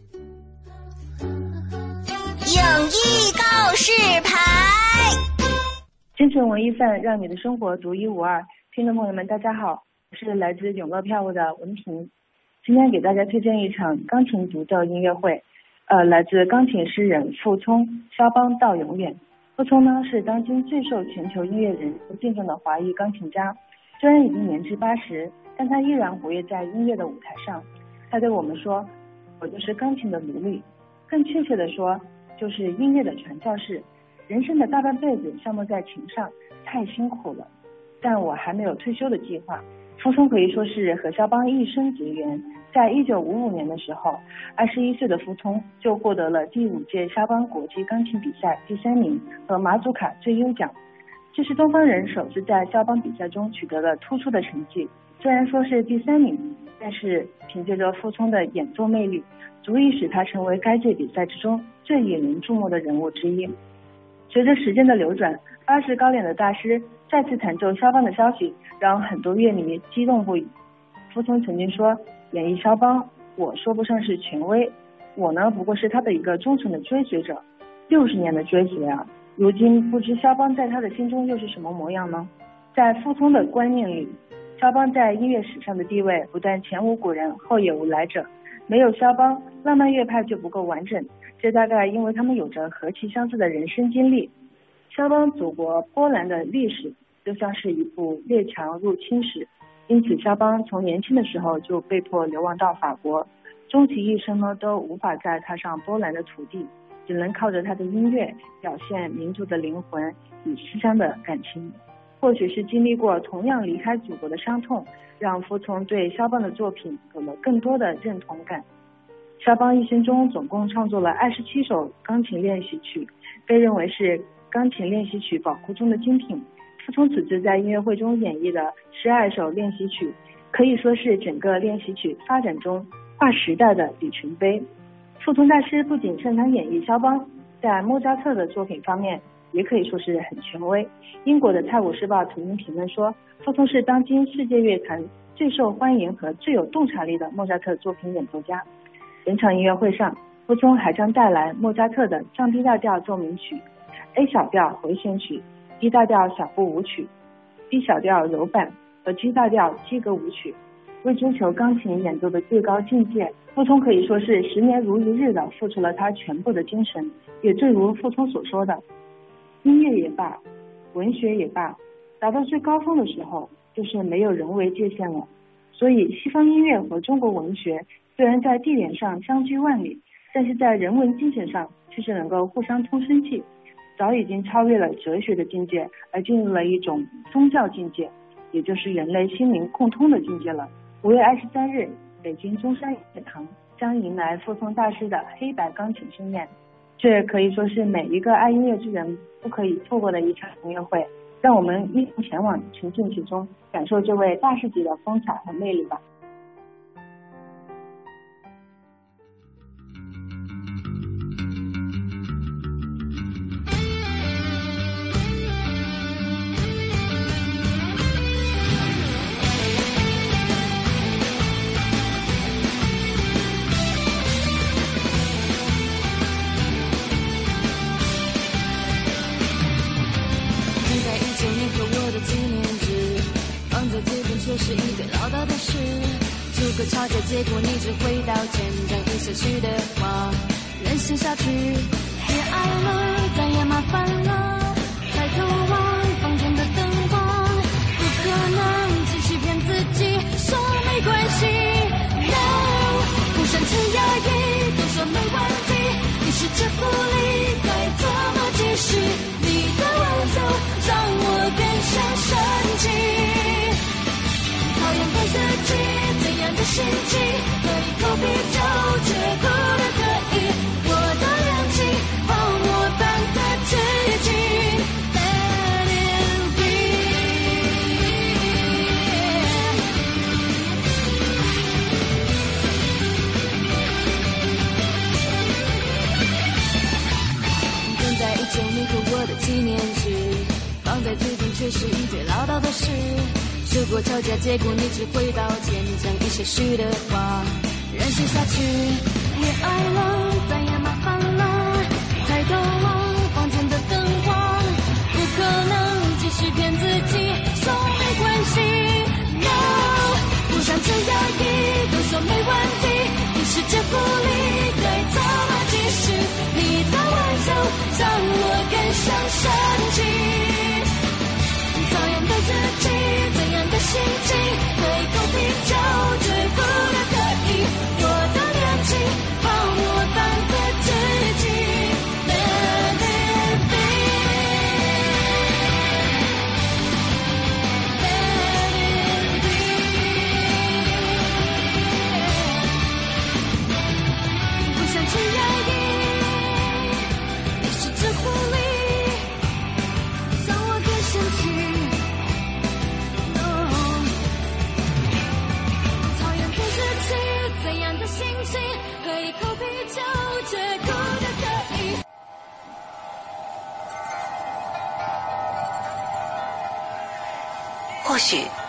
影艺告示牌，京城文艺范，让你的生活独一无二。听众朋友们，大家好，我是来自永乐票务的文平，今天给大家推荐一场钢琴独奏音乐会。呃，来自钢琴诗人傅聪，肖邦到永远。傅聪呢是当今最受全球音乐人敬重的华裔钢琴家，虽然已经年至八十，但他依然活跃在音乐的舞台上。他对我们说：“我就是钢琴的奴隶。”更确切的说。就是音乐的传教士，人生的大半辈子消磨在琴上，太辛苦了。但我还没有退休的计划。傅聪可以说是和肖邦一生结缘。在一九五五年的时候，二十一岁的傅聪就获得了第五届肖邦国际钢琴比赛第三名和马祖卡最优奖。这是东方人首次在肖邦比赛中取得了突出的成绩。虽然说是第三名，但是凭借着傅聪的演奏魅力。足以使他成为该届比赛之中最引人注目的人物之一。随着时间的流转，八十高龄的大师再次弹奏肖邦的消息，让很多乐迷激动不已。傅聪曾经说：“演绎肖邦，我说不上是权威，我呢不过是他的一个忠诚的追随者。六十年的追随啊，如今不知肖邦在他的心中又是什么模样呢？”在傅聪的观念里，肖邦在音乐史上的地位不但前无古人，后也无来者。没有肖邦，浪漫乐派就不够完整。这大概因为他们有着何其相似的人生经历。肖邦祖国波兰的历史就像是一部列强入侵史，因此肖邦从年轻的时候就被迫流亡到法国，终其一生呢都无法再踏上波兰的土地，只能靠着他的音乐表现民族的灵魂与思乡的感情。或许是经历过同样离开祖国的伤痛，让傅聪对肖邦的作品有了更多的认同感。肖邦一生中总共创作了二十七首钢琴练习曲，被认为是钢琴练习曲宝库中的精品。傅聪此次在音乐会中演绎的十二首练习曲，可以说是整个练习曲发展中划时代的里程碑。傅聪大师不仅擅长演绎肖邦，在莫扎特的作品方面。也可以说是很权威。英国的《泰晤士报》曾经评论说，傅聪是当今世界乐坛最受欢迎和最有洞察力的莫扎特作品演奏家。本场音乐会上，傅聪还将带来莫扎特的降 B 大调奏鸣曲、A 小调回旋曲、D 大调小步舞曲、B 小调柔板和 G 大调基格舞曲。为追求钢琴演奏的最高境界，傅聪可以说是十年如一日的付出了他全部的精神。也正如傅聪所说的。音乐也罢，文学也罢，达到最高峰的时候，就是没有人为界限了。所以，西方音乐和中国文学虽然在地点上相距万里，但是在人文精神上却是能够互相通生气，早已经超越了哲学的境界，而进入了一种宗教境界，也就是人类心灵共通的境界了。五月二十三日，北京中山音乐堂将迎来傅聪大师的黑白钢琴盛宴。这可以说是每一个爱音乐之人不可以错过的一场音乐会，让我们一同前往，沉浸其中，感受这位大师级的风采和魅力吧。你只会道歉，讲一些虚的话，任性下去。别爱了，再也麻烦了。抬头望房间的灯光，不可能继续骗自己说没关系。No，不生气压抑，都说没问题。于是这不理该怎么继续？你的温柔让我更想生气。讨厌对自己怎样的心情？喝一口啤酒，却哭得可以。我的氧气泡沫般的自己，Let it be。正在一起你和我的纪念日，放在嘴边却是一堆唠叨的事。如果吵架结果你只会道歉，讲一些虚的话，任性下去。别爱了，再也麻烦了。抬头望房间的灯光，不可能继续骗自己说没关系。No，不想去压抑，都说没问题。于是这不理该怎么继续？你的温柔让我更想生气。讨厌对自己怎样的心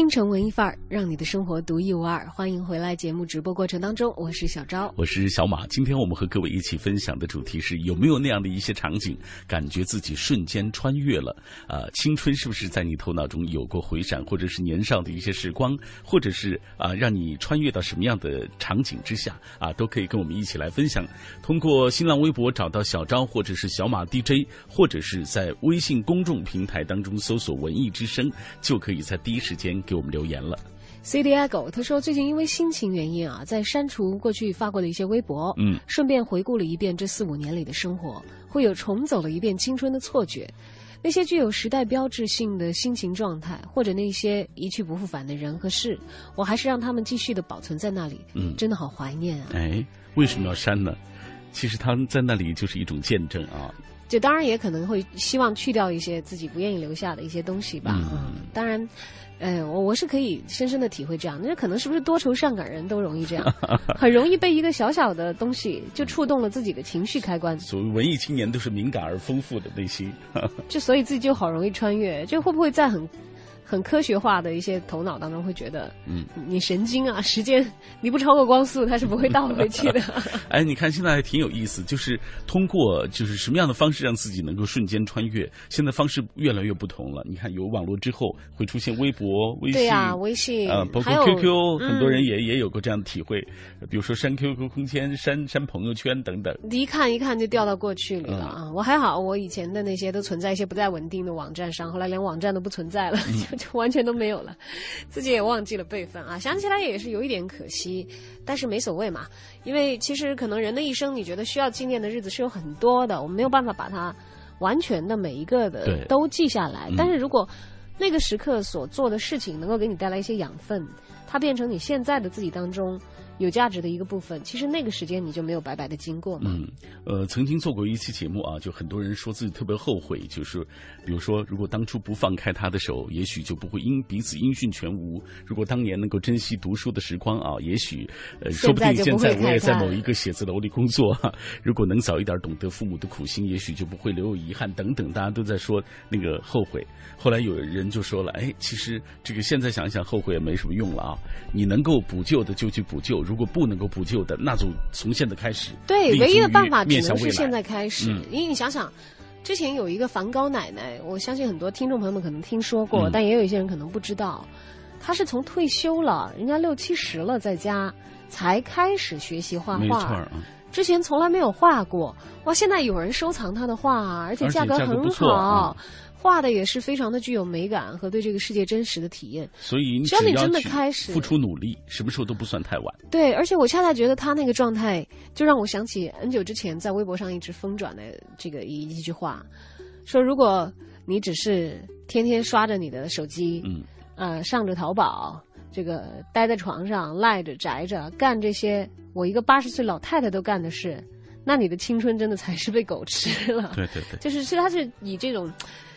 京城文艺范儿，让你的生活独一无二。欢迎回来，节目直播过程当中，我是小昭，我是小马。今天我们和各位一起分享的主题是：有没有那样的一些场景，感觉自己瞬间穿越了？啊、呃，青春是不是在你头脑中有过回闪，或者是年少的一些时光，或者是啊、让你穿越到什么样的场景之下啊，都可以跟我们一起来分享。通过新浪微博找到小昭，或者是小马 DJ，或者是在微信公众平台当中搜索“文艺之声”，就可以在第一时间。给我们留言了。C D I 狗他说，最近因为心情原因啊，在删除过去发过的一些微博，嗯，顺便回顾了一遍这四五年里的生活，会有重走了一遍青春的错觉。那些具有时代标志性的心情状态，或者那些一去不复返的人和事，我还是让他们继续的保存在那里。嗯，真的好怀念啊！哎，为什么要删呢？其实他们在那里就是一种见证啊。就当然也可能会希望去掉一些自己不愿意留下的一些东西吧。嗯，当然。呃，我我是可以深深的体会这样，那可能是不是多愁善感人都容易这样，很容易被一个小小的东西就触动了自己的情绪开关。所谓文艺青年都是敏感而丰富的内心，就所以自己就好容易穿越，就会不会在很。很科学化的一些头脑当中会觉得，嗯，你神经啊，时间你不超过光速，它是不会倒回去的。哎，你看现在还挺有意思，就是通过就是什么样的方式让自己能够瞬间穿越？现在方式越来越不同了。你看有网络之后会出现微博、微信，对呀、啊，微信啊、呃，包括 QQ，很多人也、嗯、也有过这样的体会。比如说删 QQ 空间、删删朋友圈等等，一看一看就掉到过去里了啊！嗯、我还好，我以前的那些都存在一些不太稳定的网站上，后来连网站都不存在了，完全都没有了，自己也忘记了备份啊！想起来也是有一点可惜，但是没所谓嘛，因为其实可能人的一生，你觉得需要纪念的日子是有很多的，我们没有办法把它完全的每一个的都记下来。嗯、但是如果那个时刻所做的事情能够给你带来一些养分，它变成你现在的自己当中有价值的一个部分，其实那个时间你就没有白白的经过嘛。嗯，呃，曾经做过一期节目啊，就很多人说自己特别后悔，就是比如说，如果当初不放开他的手，也许就不会因彼此音讯全无；如果当年能够珍惜读书的时光啊，也许呃，说不定现在我也在某一个写字楼里工作。如果能早一点懂得父母的苦心，也许就不会留有遗憾等等。大家都在说那个后悔，后来有人就说了，哎，其实这个现在想一想，后悔也没什么用了啊。你能够补救的就去补救。如果不能够补救的，那就从现在开始。对，唯一的办法只能是现在开始。因为你想想，之前有一个梵高奶奶，我相信很多听众朋友们可能听说过，但也有一些人可能不知道，她是从退休了，人家六七十了，在家才开始学习画画。之前从来没有画过。哇，现在有人收藏她的画，而且价格很好。画的也是非常的具有美感和对这个世界真实的体验，所以只要你真的开始付出努力，什么时候都不算太晚。对，而且我恰恰觉得他那个状态，就让我想起很久之前在微博上一直疯转的这个一一句话，说如果你只是天天刷着你的手机，嗯，呃，上着淘宝，这个待在床上赖着宅着干这些我一个八十岁老太太都干的事，那你的青春真的才是被狗吃了。对对对，就是是他是以这种。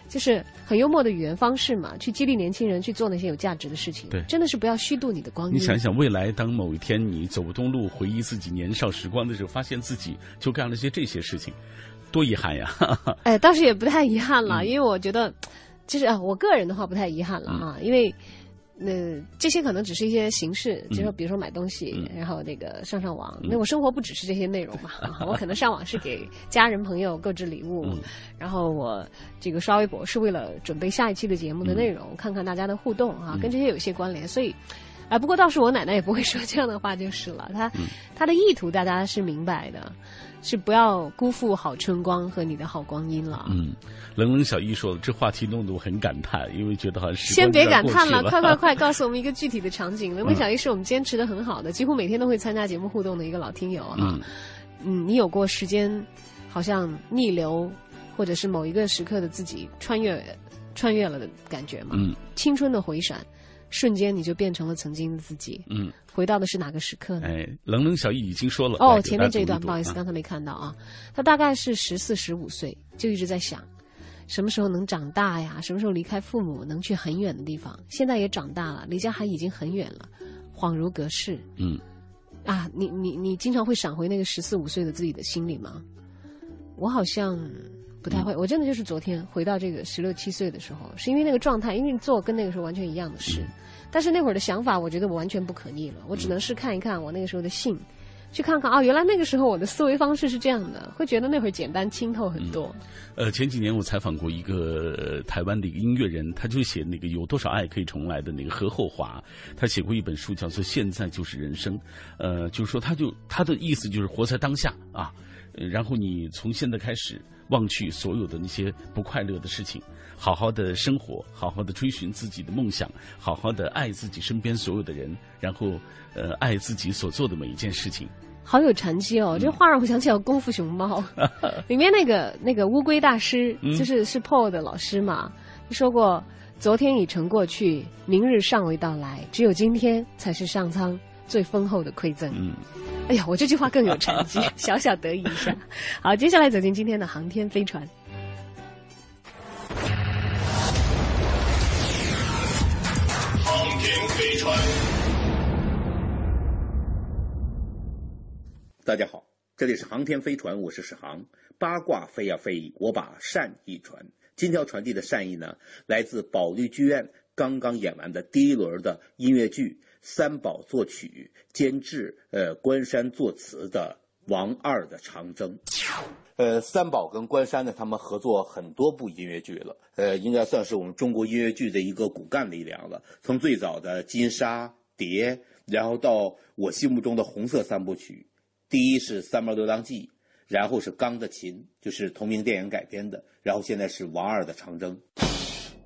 就是很幽默的语言方式嘛，去激励年轻人去做那些有价值的事情。对，真的是不要虚度你的光阴。你想想，未来当某一天你走不动路，回忆自己年少时光的时候，发现自己就干了些这些事情，多遗憾呀！哎，倒是也不太遗憾了，因为我觉得，其实啊，我个人的话不太遗憾了啊，因为。那这些可能只是一些形式，就是比如说买东西，然后那个上上网。那我生活不只是这些内容嘛，我可能上网是给家人朋友购置礼物，然后我这个刷微博是为了准备下一期的节目的内容，看看大家的互动啊，跟这些有些关联。所以，啊，不过倒是我奶奶也不会说这样的话就是了，她她的意图大家是明白的。是不要辜负好春光和你的好光阴了。嗯，冷冷小易说这话题弄得我很感叹，因为觉得好像是先别感叹了，快快快，告诉我们一个具体的场景。冷冷小易是我们坚持的很好的，几乎每天都会参加节目互动的一个老听友啊。嗯，你有过时间好像逆流，或者是某一个时刻的自己穿越穿越了的感觉吗？嗯，青春的回闪。瞬间你就变成了曾经的自己。嗯，回到的是哪个时刻呢？哎，冷冷小易已经说了。哦，前面这一段不好意思，刚才没看到啊。他大概是十四十五岁，就一直在想，什么时候能长大呀？什么时候离开父母，能去很远的地方？现在也长大了，离家还已经很远了，恍如隔世。嗯，啊，你你你经常会闪回那个十四五岁的自己的心里吗？我好像。不太会，我真的就是昨天回到这个十六七岁的时候，是因为那个状态，因为做跟那个时候完全一样的事，但是那会儿的想法，我觉得我完全不可逆了。我只能是看一看我那个时候的信，去看看啊，原来那个时候我的思维方式是这样的，会觉得那会儿简单清透很多。呃，前几年我采访过一个台湾的一个音乐人，他就写那个有多少爱可以重来的那个何厚华，他写过一本书叫做《现在就是人生》，呃，就是说他就他的意思就是活在当下啊，然后你从现在开始。忘去所有的那些不快乐的事情，好好的生活，好好的追寻自己的梦想，好好的爱自己身边所有的人，然后呃爱自己所做的每一件事情。好有禅机哦！这话让我想起了《功夫熊猫》里面那个那个乌龟大师，就是是 Paul 的老师嘛，说过：昨天已成过去，明日尚未到来，只有今天才是上苍最丰厚的馈赠。嗯。哎呀，我这句话更有禅机，小小得意一下。好，接下来走进今天的航天飞船。飞船。大家好，这里是航天飞船，我是史航。八卦飞呀飞，我把善意传。今天要传递的善意呢，来自保利剧院刚刚演完的第一轮的音乐剧。三宝作曲、监制，呃，关山作词的王二的《长征》，呃，三宝跟关山呢，他们合作很多部音乐剧了，呃，应该算是我们中国音乐剧的一个骨干力量了。从最早的《金沙蝶》，然后到我心目中的红色三部曲，第一是《三毛流浪记》，然后是《钢的琴》，就是同名电影改编的，然后现在是王二的《长征》。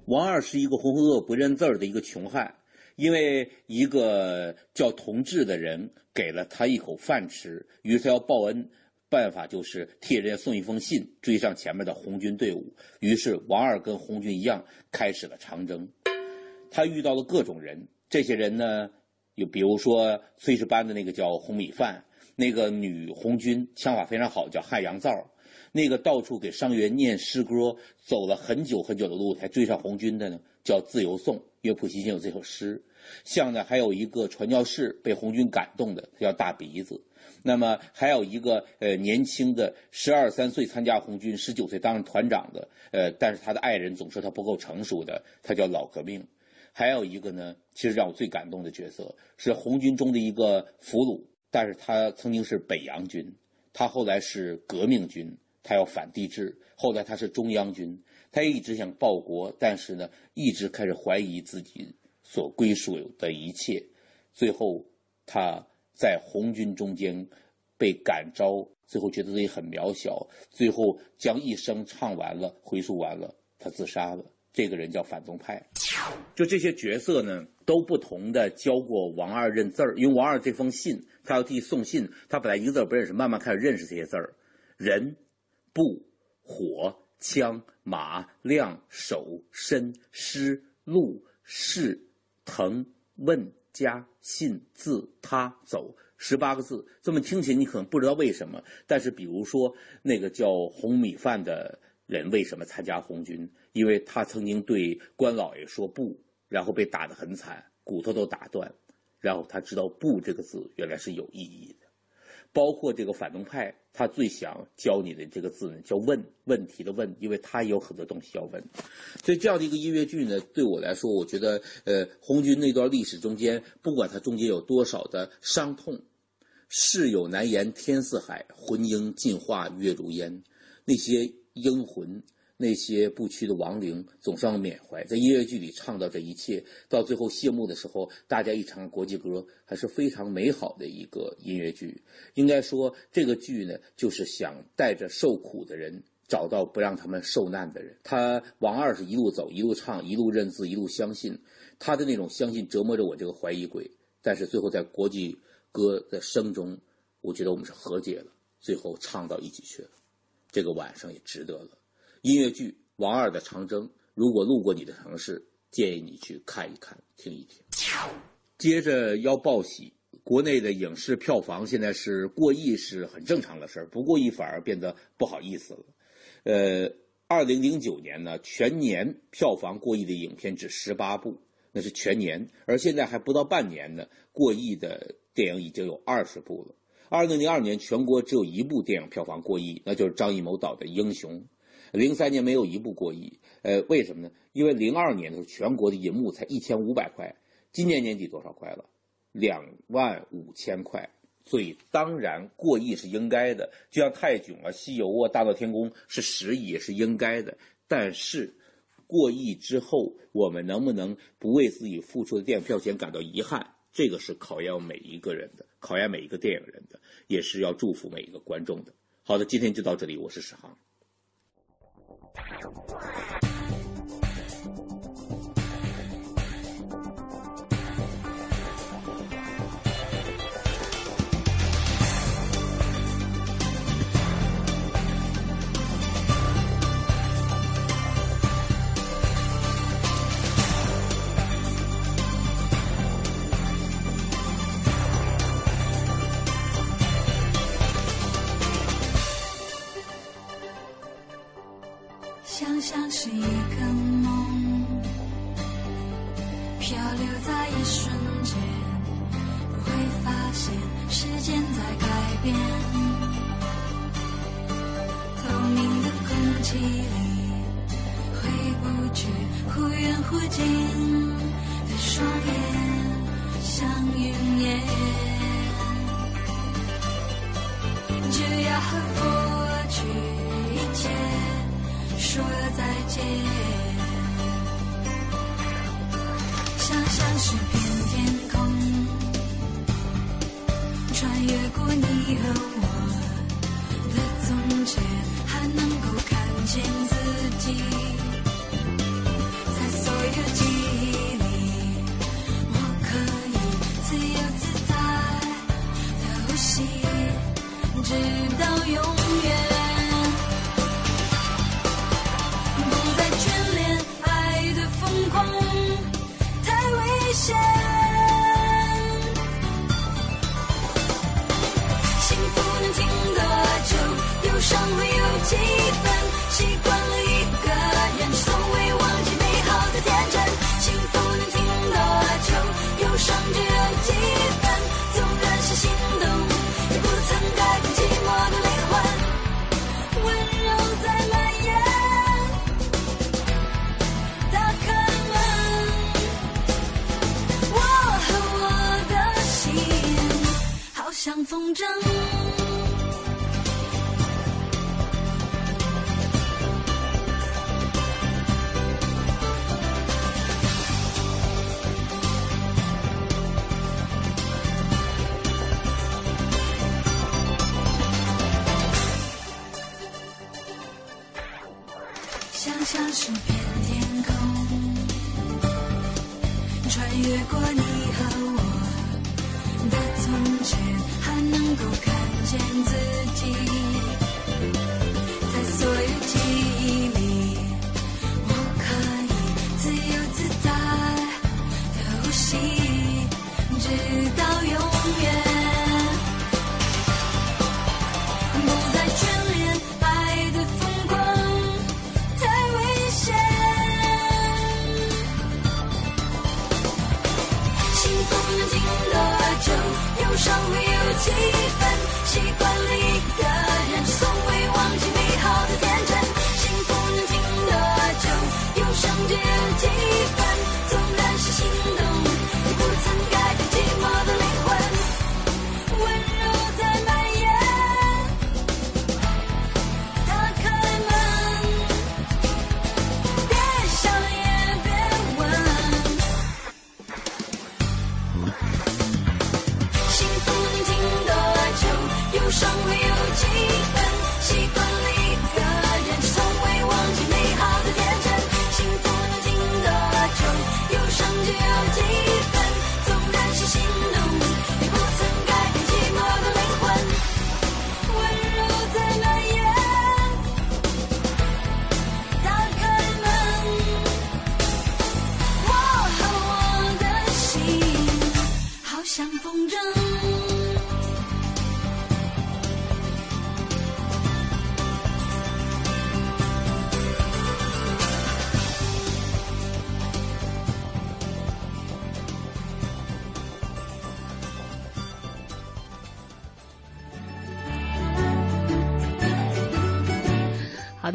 王二是一个浑浑噩不认字儿的一个穷汉。因为一个叫同志的人给了他一口饭吃，于是要报恩，办法就是替人家送一封信，追上前面的红军队伍。于是王二跟红军一样开始了长征。他遇到了各种人，这些人呢，有比如说炊事班的那个叫红米饭，那个女红军枪法非常好，叫汉阳造。那个到处给伤员念诗歌，走了很久很久的路才追上红军的呢，叫自由颂。因为普希金有这首诗。像呢，还有一个传教士被红军感动的，叫大鼻子。那么还有一个呃年轻的十二三岁参加红军，十九岁当上团长的，呃，但是他的爱人总说他不够成熟的，他叫老革命。还有一个呢，其实让我最感动的角色是红军中的一个俘虏，但是他曾经是北洋军，他后来是革命军，他要反帝制，后来他是中央军，他一直想报国，但是呢，一直开始怀疑自己所归属的一切，最后他在红军中间被感召，最后觉得自己很渺小，最后将一生唱完了，回溯完了，他自杀了。这个人叫反动派，就这些角色呢，都不同的教过王二认字儿。因为王二这封信，他要替送信，他本来一个字不认识，慢慢开始认识这些字儿：人、布、火、枪、马、亮、手、身、诗、路、事、腾、问、家、信、自、他、走，十八个字。这么听起来你可能不知道为什么，但是比如说那个叫红米饭的。人为什么参加红军？因为他曾经对关老爷说不，然后被打得很惨，骨头都打断，然后他知道“不”这个字原来是有意义的。包括这个反动派，他最想教你的这个字呢，叫“问”，问题的“问”，因为他也有很多东西要问。所以这样的一个音乐剧呢，对我来说，我觉得，呃，红军那段历史中间，不管它中间有多少的伤痛，世有难言天似海，魂应尽化月如烟，那些。英魂，那些不屈的亡灵，总是要缅怀。在音乐剧里唱到这一切，到最后谢幕的时候，大家一唱国际歌，还是非常美好的一个音乐剧。应该说，这个剧呢，就是想带着受苦的人，找到不让他们受难的人。他王二是一路走，一路唱，一路认字，一路相信。他的那种相信折磨着我这个怀疑鬼。但是最后在国际歌的声中，我觉得我们是和解了，最后唱到一起去了。这个晚上也值得了。音乐剧《王二的长征》，如果路过你的城市，建议你去看一看、听一听。接着要报喜，国内的影视票房现在是过亿是很正常的事儿，不过亿反而变得不好意思了。呃，二零零九年呢，全年票房过亿的影片只十八部，那是全年，而现在还不到半年呢，过亿的电影已经有二十部了。二零零二年，全国只有一部电影票房过亿，那就是张艺谋导的《英雄》。零三年没有一部过亿，呃，为什么呢？因为零二年的时候，全国的银幕才一千五百块，今年年底多少块了？两万五千块。所以当然过亿是应该的，就像《泰囧》啊、《西游》啊、《大闹天宫》是十亿也是应该的。但是过亿之后，我们能不能不为自己付出的电影票钱感到遗憾？这个是考验每一个人的，考验每一个电影人的，也是要祝福每一个观众的。好的，今天就到这里，我是史航。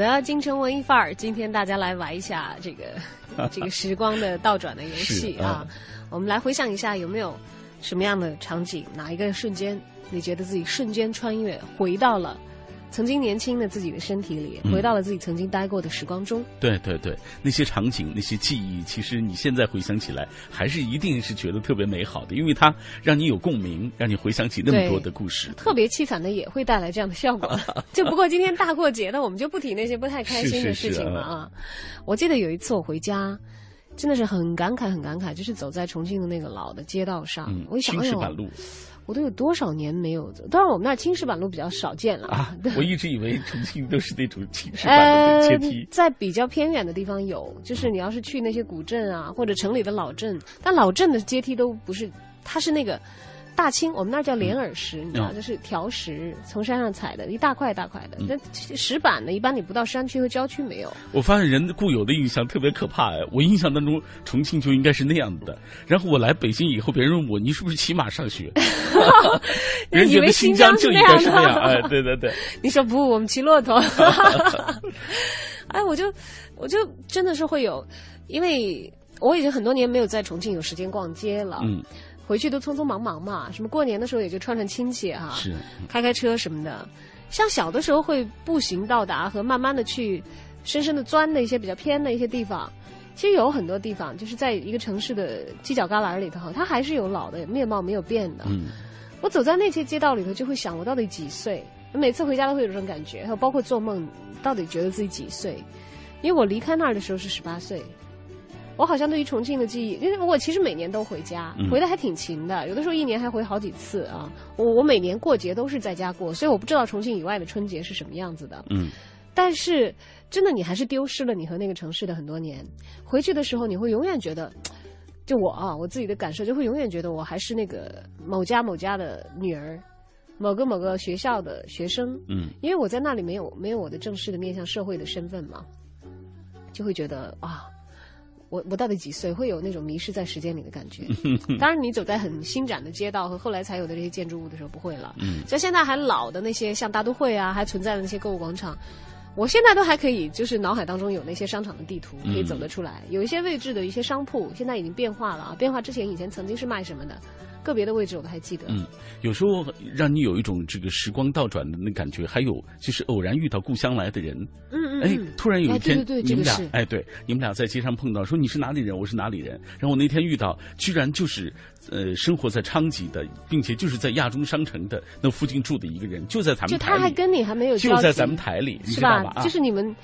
的，京城文艺范儿，今天大家来玩一下这个 这个时光的倒转的游戏啊嗯。我们来回想一下，有没有什么样的场景，哪一个瞬间，你觉得自己瞬间穿越回到了曾经年轻的自己的身体里，嗯回到了自己曾经待过的时光中？对对对，那些场景、那些记忆，其实你现在回想起来，还是一定是觉得特别美好的，因为它让你有共鸣，让你回想起那么多的故事。特别凄惨的也会带来这样的效果。就不过今天大过节的，我们就不提那些不太开心的事情了啊。我记得有一次我回家，真的是很感慨，很感慨，就是走在重庆的那个老的街道上，嗯我一想，哎呦青石板路我都有多少年没有走？当然，我们那儿青石板路比较少见了啊，我一直以为重庆都是那种青石板路的阶梯。呃，在比较偏远的地方有，就是你要是去那些古镇啊，或者城里的老镇，但老镇的阶梯都不是，它是那个大青，我们那儿叫莲耳石，你知道，嗯就是条石，从山上采的，一大块一大块的。嗯那、石板呢，一般你不到山区和郊区没有。我发现人固有的印象特别可怕哎！我印象当中重庆就应该是那样的，然后我来北京以后，别人问我你是不是骑马上学，人以为新疆就应该是那样哎，对对对。你说不，我们骑骆驼。哎，我就我就真的是会有，因为我已经很多年没有在重庆有时间逛街了。嗯。回去都匆匆忙忙嘛，什么过年的时候也就串串亲戚哈、是开开车什么的。像小的时候会步行到达和慢慢的去深深的钻的一些比较偏的一些地方，其实有很多地方就是在一个城市的犄角旮旯里头，它还是有老的面貌没有变的。嗯，我走在那些街道里头，就会想我到底几岁？每次回家都会有这种感觉，还有包括做梦，到底觉得自己几岁？因为我离开那儿的时候是十八岁。我好像对于重庆的记忆，因为我其实每年都回家，嗯回的还挺勤的，有的时候一年还回好几次啊。我我每年过节都是在家过，所以我不知道重庆以外的春节是什么样子的。嗯，但是真的，你还是丢失了你和那个城市的很多年。回去的时候，你会永远觉得，就我啊，我自己的感受就会永远觉得我还是那个某家某家的女儿，某个某个学校的学生。嗯，因为我在那里没有没有我的正式的面向社会的身份嘛，就会觉得啊。我我到底几岁？会有那种迷失在时间里的感觉。当然，你走在很新展的街道和后来才有的这些建筑物的时候，不会了。嗯，像现在还老的那些，像大都会啊，还存在的那些购物广场，我现在都还可以，就是脑海当中有那些商场的地图可以走得出来。有一些位置的一些商铺，现在已经变化了啊，变化之前以前曾经是卖什么的，个别的位置我都还记得。嗯，有时候让你有一种这个时光倒转的那感觉，还有就是偶然遇到故乡来的人。嗯嗯。哎，突然有一天，对对对，你们俩，哎，对，你们俩在街上碰到，说你是哪里人，我是哪里人。然后我那天遇到，居然就是呃生活在昌吉的，并且就是在亚中商城的那附近住的一个人，就在咱们台里。就他还跟你还没有就在咱们台里，你知道吧？就是你们。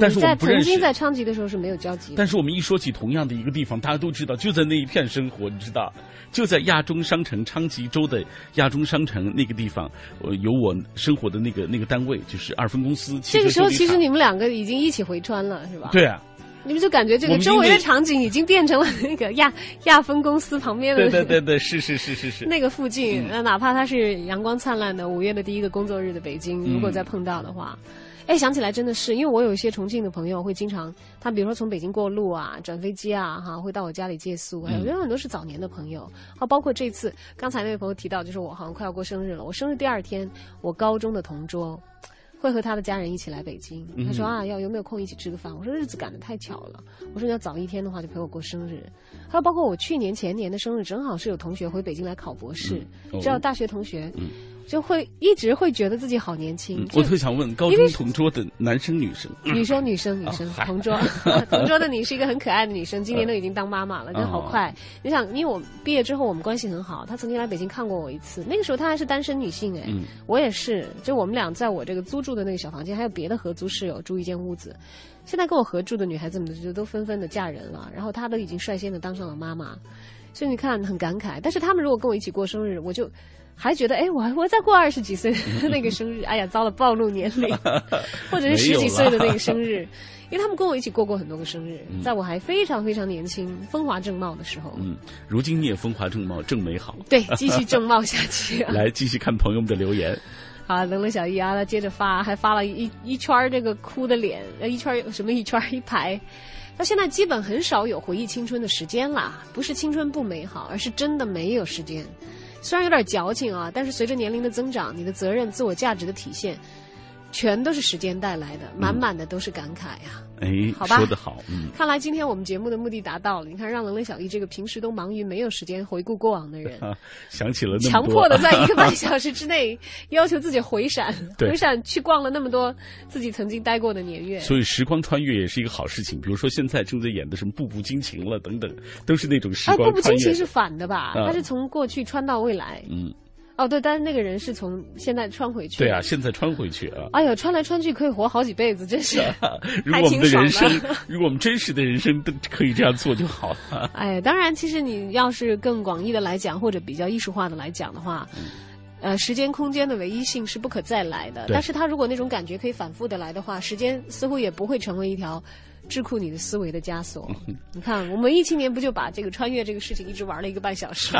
但是在曾经在昌吉的时候是没有交集。但是我们一说起同样的一个地方，大家都知道，就在那一片生活，你知道，就在亚中商城昌吉州的亚中商城那个地方，呃，有我生活的那个那个单位，就是二分公司。这个时候，其实你们两个已经一起回川了，是吧？对啊。你们就感觉这个周围的场景已经变成了那个亚亚分公司旁边的。对对对对，是是是是是。那个附近，那哪怕它是阳光灿烂的五月的第一个工作日的北京，如果再碰到的话。哎，想起来真的是，因为我有一些重庆的朋友会经常，他比如说从北京过路啊，转飞机啊，哈，会到我家里借宿。还有很多是早年的朋友，好，包括这次刚才那位朋友提到，就是我好像快要过生日了，我生日第二天，我高中的同桌会和他的家人一起来北京。他说啊，要有没有空一起吃个饭？我说日子赶得太巧了。我说你要早一天的话，就陪我过生日。还有包括我去年前年的生日，正好是有同学回北京来考博士，知道大学同学。就会一直会觉得自己好年轻。我特想问，高中同桌的男生女生？女生女生女生同桌，同桌的你是一个很可爱的女生，今年都已经当妈妈了，真好快。你想，因为我毕业之后我们关系很好，她曾经来北京看过我一次，那个时候她还是单身女性哎，我也是，就我们俩在我这个租住的那个小房间，还有别的合租室友住一间屋子。现在跟我合住的女孩子们就都纷纷的嫁人了，然后她都已经率先的当上了妈妈，所以你看很感慨。但是他们如果跟我一起过生日，我就。还觉得哎，我我再过二十几岁那个生日，哎呀，遭了，暴露年龄，或者是十几岁的那个生日，因为他们跟我一起过过很多个生日，在我还非常非常年轻、风华正茂的时候。嗯，如今你也风华正茂，正美好。对，继续正茂下去。来，继续看朋友们的留言。啊，冷冷小易啊，他接着发，还发了一一圈这个哭的脸，呃，一圈什么一圈一排。他现在基本很少有回忆青春的时间了，不是青春不美好，而是真的没有时间。虽然有点矫情啊，但是随着年龄的增长，你的责任、自我价值的体现。全都是时间带来的，满满的都是感慨呀！哎，好吧，说得好，嗯。看来今天我们节目的目的达到了。你看，让冷冷小易这个平时都忙于没有时间回顾过往的人，啊 想起了强迫的在一个半小时之内要求自己回闪，回闪去逛了那么多自己曾经待过的年月。所以时光穿越也是一个好事情。比如说现在正在演的什么《步步惊情》了等等，都是那种时光穿越。步步惊情是反的吧？它是从过去穿到未来。嗯。哦，对，但是那个人是从现在穿回去。对啊，现在穿回去啊。哎呦，穿来穿去可以活好几辈子，真是。如果我们的人生，如果我们真实的人生都可以这样做就好了。哎，当然，其实你要是更广义的来讲，或者比较艺术化的来讲的话，呃，时间空间的唯一性是不可再来的。但是，他如果那种感觉可以反复的来的话，时间似乎也不会成为一条。智库你的思维的枷锁，你看，我们一青年不就把这个穿越这个事情一直玩了一个半小时？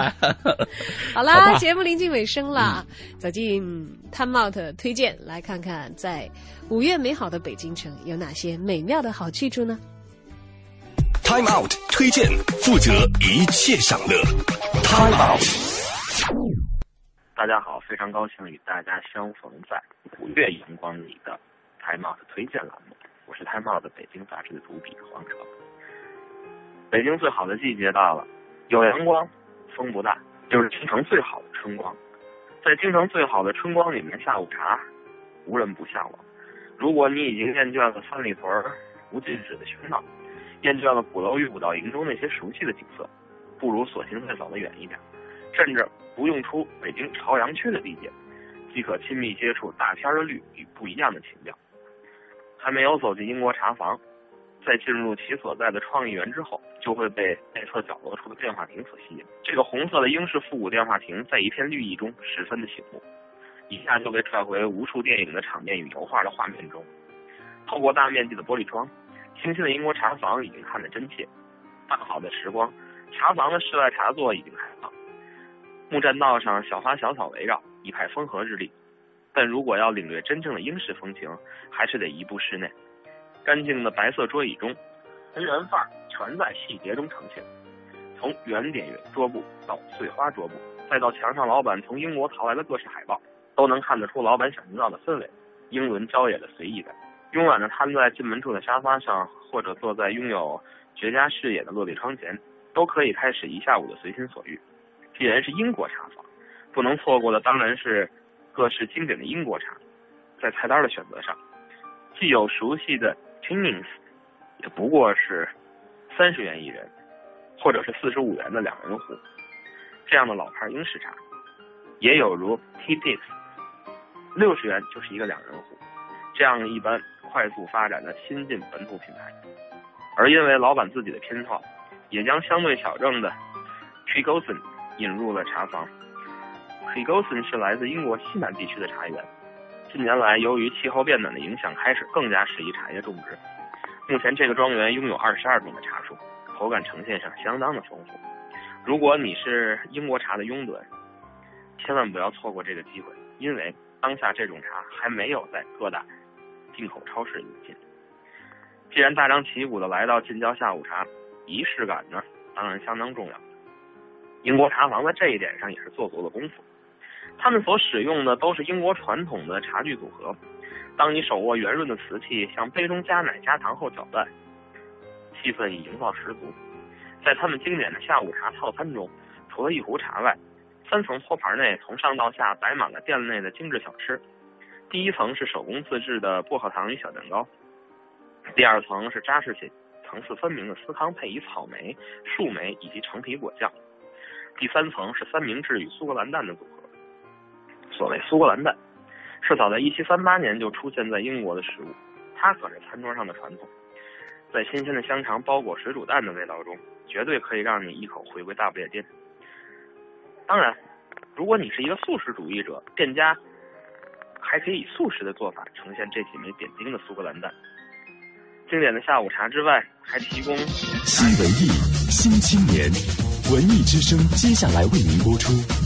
好啦，节目临近尾声了，走进 Time Out 推荐，来看看在五月美好的北京城有哪些美妙的好去处呢？Time Out 推荐，负责一切享乐。Time Out，大家好，非常高兴与大家相逢在五月阳光里的 Time Out 推荐栏目。我是太茂的北京杂志的主笔黄哲。北京最好的季节到了，有阳光，风不大，就是京城最好的春光。在京城最好的春光里面下午茶，无人不向往。如果你已经厌倦了三里屯无禁止的喧闹，厌倦了鼓楼与五道营中那些熟悉的景色，不如索性再走得远一点，甚至不用出北京朝阳区的地界，即可亲密接触大片的绿与不一样的情调。还没有走进英国茶房，在进入其所在的创意园之后，就会被内侧角落处的电话亭所吸引。这个红色的英式复古电话亭，在一片绿意中十分的醒目，一下就被拽回无数电影的场面与油画的画面中。透过大面积的玻璃窗，清新的英国茶房已经看得真切。大好的时光，茶房的室外茶座已经开放，木栈道上小花小草围绕，一派风和日丽。但如果要领略真正的英式风情，还是得移步室内。干净的白色桌椅中，文人范儿全在细节中呈现。从圆点桌布到碎花桌布，再到墙上老板从英国淘来的各式海报，都能看得出老板想营造的氛围。英伦郊野的随意感。慵懒的瘫在进门处的沙发上，或者坐在拥有绝佳视野的落地窗前，都可以开始一下午的随心所欲。既然是英国茶坊，不能错过的当然是各式经典的英国茶。在菜单的选择上，既有熟悉的 Twinings，也不过是三十元一人，或者是四十五元的两人壶这样的老牌英式茶，也有如 t e i x 六十元就是一个两人壶，这样一般快速发展的新晋本土品牌。而因为老板自己的偏好，也将相对小众的 Tregosen 引入了茶房。Tregosen 是来自英国西南地区的茶园。近年来，由于气候变暖的影响，开始更加适宜茶叶种植。目前，这个庄园拥有二十二种的茶树，口感呈现上相当的丰富。如果你是英国茶的拥趸，千万不要错过这个机会，因为当下这种茶还没有在各大进口超市引进。既然大张旗鼓的来到近郊下午茶，仪式感呢，当然相当重要。英国茶房在这一点上也是做足了功夫。他们所使用的都是英国传统的茶具组合。当你手握圆润的瓷器，向杯中加奶加糖后搅拌，气氛已营造十足。在他们经典的下午茶套餐中，除了一壶茶外，三层托盘内从上到下摆满了店内的精致小吃。第一层是手工自制的薄荷糖与小蛋糕，第二层是扎实且层次分明的司康配以草莓、树莓以及橙皮果酱，第三层是三明治与苏格兰蛋的组合。所谓苏格兰蛋，是早在1738年就出现在英国的食物，它可是餐桌上的传统。在新鲜的香肠包裹水煮蛋的味道中，绝对可以让你一口回归大不列颠。当然，如果你是一个素食主义者，店家还可以以素食的做法呈现这几枚点睛的苏格兰蛋。经典的下午茶之外，还提供新文艺新青年文艺之声，接下来为您播出。